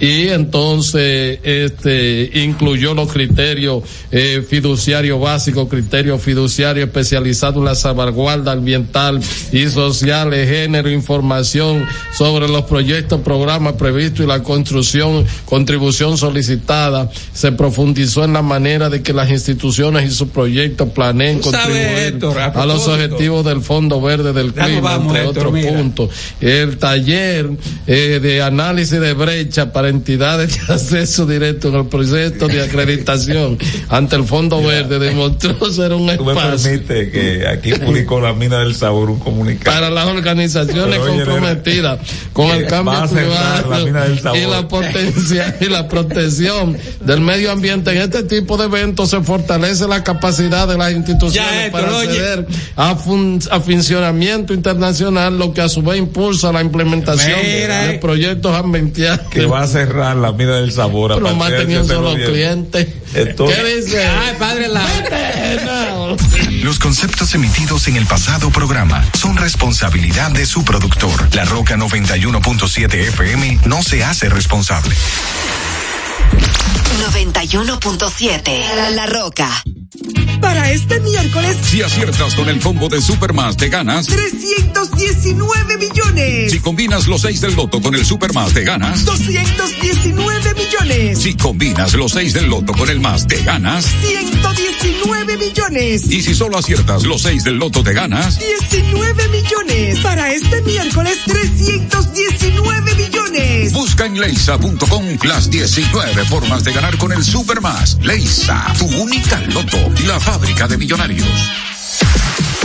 y entonces este incluyó los criterios eh, fiduciario básico, criterio fiduciario especializado en la salvaguarda ambiental y social género, información sobre los proyectos, programas previstos y la construcción, contribución solicitada. Se profundizó en la manera de que las instituciones y sus proyectos planeen contribuir a los objetivos del Fondo Verde del Ya Clima, vamos, entre otros puntos. El taller eh, de análisis de brecha para entidades de acceso directo en el proceso de acreditación ante el Fondo Verde demostró ser un Tú me espacio permite que aquí publicó la mina del sabor un comunicado. para las organizaciones Pero, oye, comprometidas con el que cambio climático y la potencia y la protección del medio ambiente. En este tipo de eventos se fortalece la capacidad de las instituciones Héctor, para oye. acceder a, fun- a funcionamiento internacional, lo que a su vez impulsa la implementación Mira, de eh. proyectos ambientales. que va a cerrar la mina del sabor. a Pero más tenía un 7 de solo cliente. ¿Qué dice? Ay, padre, la. No. Los conceptos emitidos en el pasado programa son responsabilidad de su productor. La Roca 91.7 FM no se hace responsable. 91.7 La Roca. Para este miércoles, Si aciertas con el combo de Supermas, te ganas. 319 millones. Si combinas los 6 del loto con el Supermas, te ganas. 219 millones. Si combinas los 6 del loto con el más, te ganas. 119 millones. Y si solo aciertas los 6 del loto, te ganas. 19 millones. Para este miércoles, 319 millones. Busca en leisa.com las 19 formas de ganar con el Supermas. Leisa, tu única loto, la fábrica de millonarios.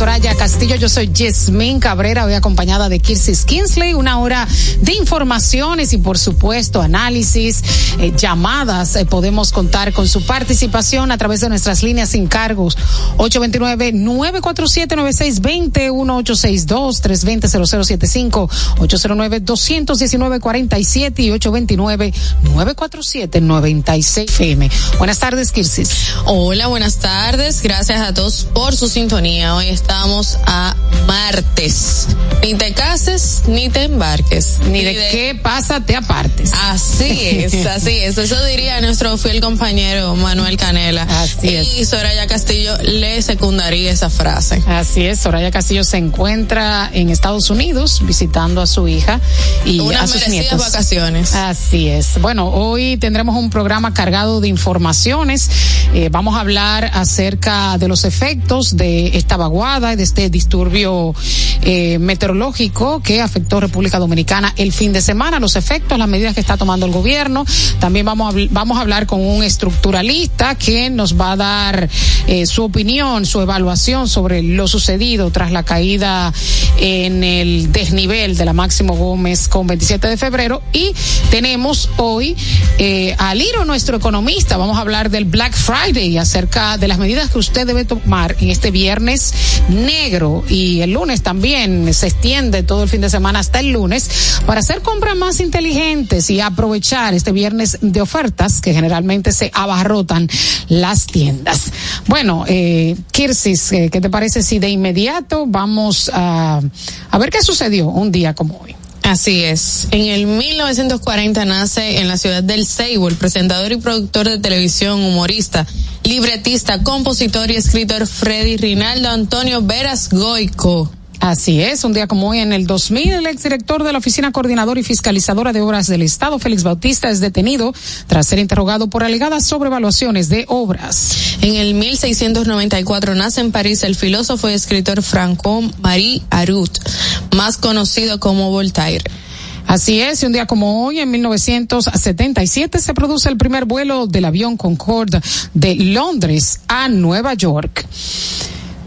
Soraya Castillo. Yo soy Jasmine Cabrera, hoy acompañada de Kirsis Kinsley. Una hora de informaciones y, por supuesto, análisis, eh, llamadas. Eh, podemos contar con su participación a través de nuestras líneas sin cargos. 829-947-9620, 1862-320-0075, 809-219-47 y 829-947-96 FM. Buenas tardes, Kirsis. Hola, buenas tardes. Gracias a todos por su sintonía. Hoy estamos a martes. Ni te cases ni te embarques. Ni de qué pasa te apartes. Así es, así es. Eso diría nuestro fiel compañero Manuel Canela. Así y es. Soraya Castillo le secundaría esa frase. Así es, Soraya Castillo se encuentra en Estados Unidos visitando a su hija y Unas a sus merecidas nietos. vacaciones. Así es. Bueno, hoy tendremos un programa cargado de informaciones. Eh, vamos a hablar acerca de los efectos de esta vaguada y de este disturbio eh, meteorológico que afectó República Dominicana el fin de semana, los efectos, las medidas que está tomando el gobierno. También vamos a, vamos a hablar con un estructuralista que nos va a dar eh, su opinión, su evaluación sobre lo sucedido tras la caída en el desnivel de la Máximo Gómez con 27 de febrero. Y tenemos hoy eh, a Liro, nuestro economista. Vamos a hablar del Black Friday acerca de las medidas que usted debe tomar en este viernes negro y el lunes también se extiende todo el fin de semana hasta el lunes para hacer compras más inteligentes y aprovechar este viernes de ofertas que generalmente se abarrotan las tiendas. Bueno, eh, Kirsis, eh, ¿qué te parece si de inmediato vamos a, a ver qué sucedió un día como hoy? Así es. En el 1940 nace en la ciudad del Ceibo el presentador y productor de televisión, humorista, libretista, compositor y escritor Freddy Rinaldo Antonio Veras Goico. Así es, un día como hoy en el 2000, el exdirector de la Oficina Coordinadora y Fiscalizadora de Obras del Estado, Félix Bautista, es detenido tras ser interrogado por alegadas sobrevaluaciones de obras. En el 1694 nace en París el filósofo y escritor Franco-Marie Arut, más conocido como Voltaire. Así es, y un día como hoy, en 1977, se produce el primer vuelo del avión Concorde de Londres a Nueva York.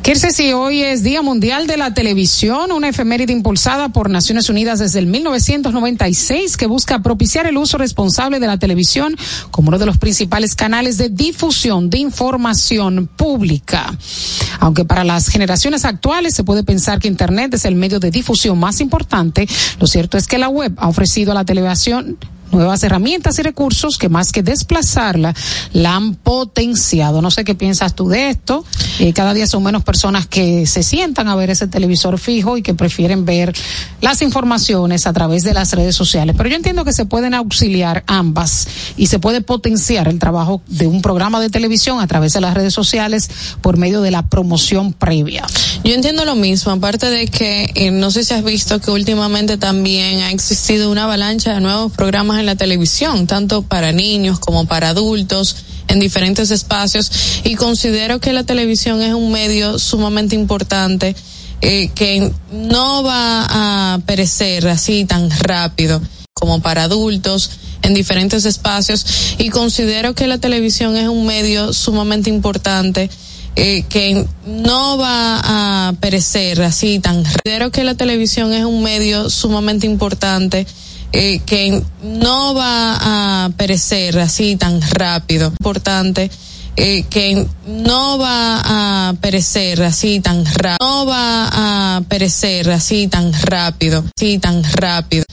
Kirse, si hoy es Día Mundial de la Televisión, una efeméride impulsada por Naciones Unidas desde el 1996 que busca propiciar el uso responsable de la televisión como uno de los principales canales de difusión de información pública. Aunque para las generaciones actuales se puede pensar que Internet es el medio de difusión más importante, lo cierto es que la web ha ofrecido a la televisión nuevas herramientas y recursos que más que desplazarla, la han potenciado. No sé qué piensas tú de esto. Eh, cada día son menos personas que se sientan a ver ese televisor fijo y que prefieren ver las informaciones a través de las redes sociales. Pero yo entiendo que se pueden auxiliar ambas y se puede potenciar el trabajo de un programa de televisión a través de las redes sociales por medio de la promoción previa. Yo entiendo lo mismo, aparte de que eh, no sé si has visto que últimamente también ha existido una avalancha de nuevos programas en la televisión, tanto para niños como para adultos en diferentes espacios. Y considero que la televisión es un medio sumamente importante eh, que no va a perecer así tan rápido como para adultos en diferentes espacios. Y considero que la televisión es un medio sumamente importante eh, que no va a perecer así tan considero que la televisión es un medio sumamente importante eh, que no va a perecer así tan rápido importante eh, que no va a perecer así tan rápido, no va a perecer así tan rápido, así tan rápido.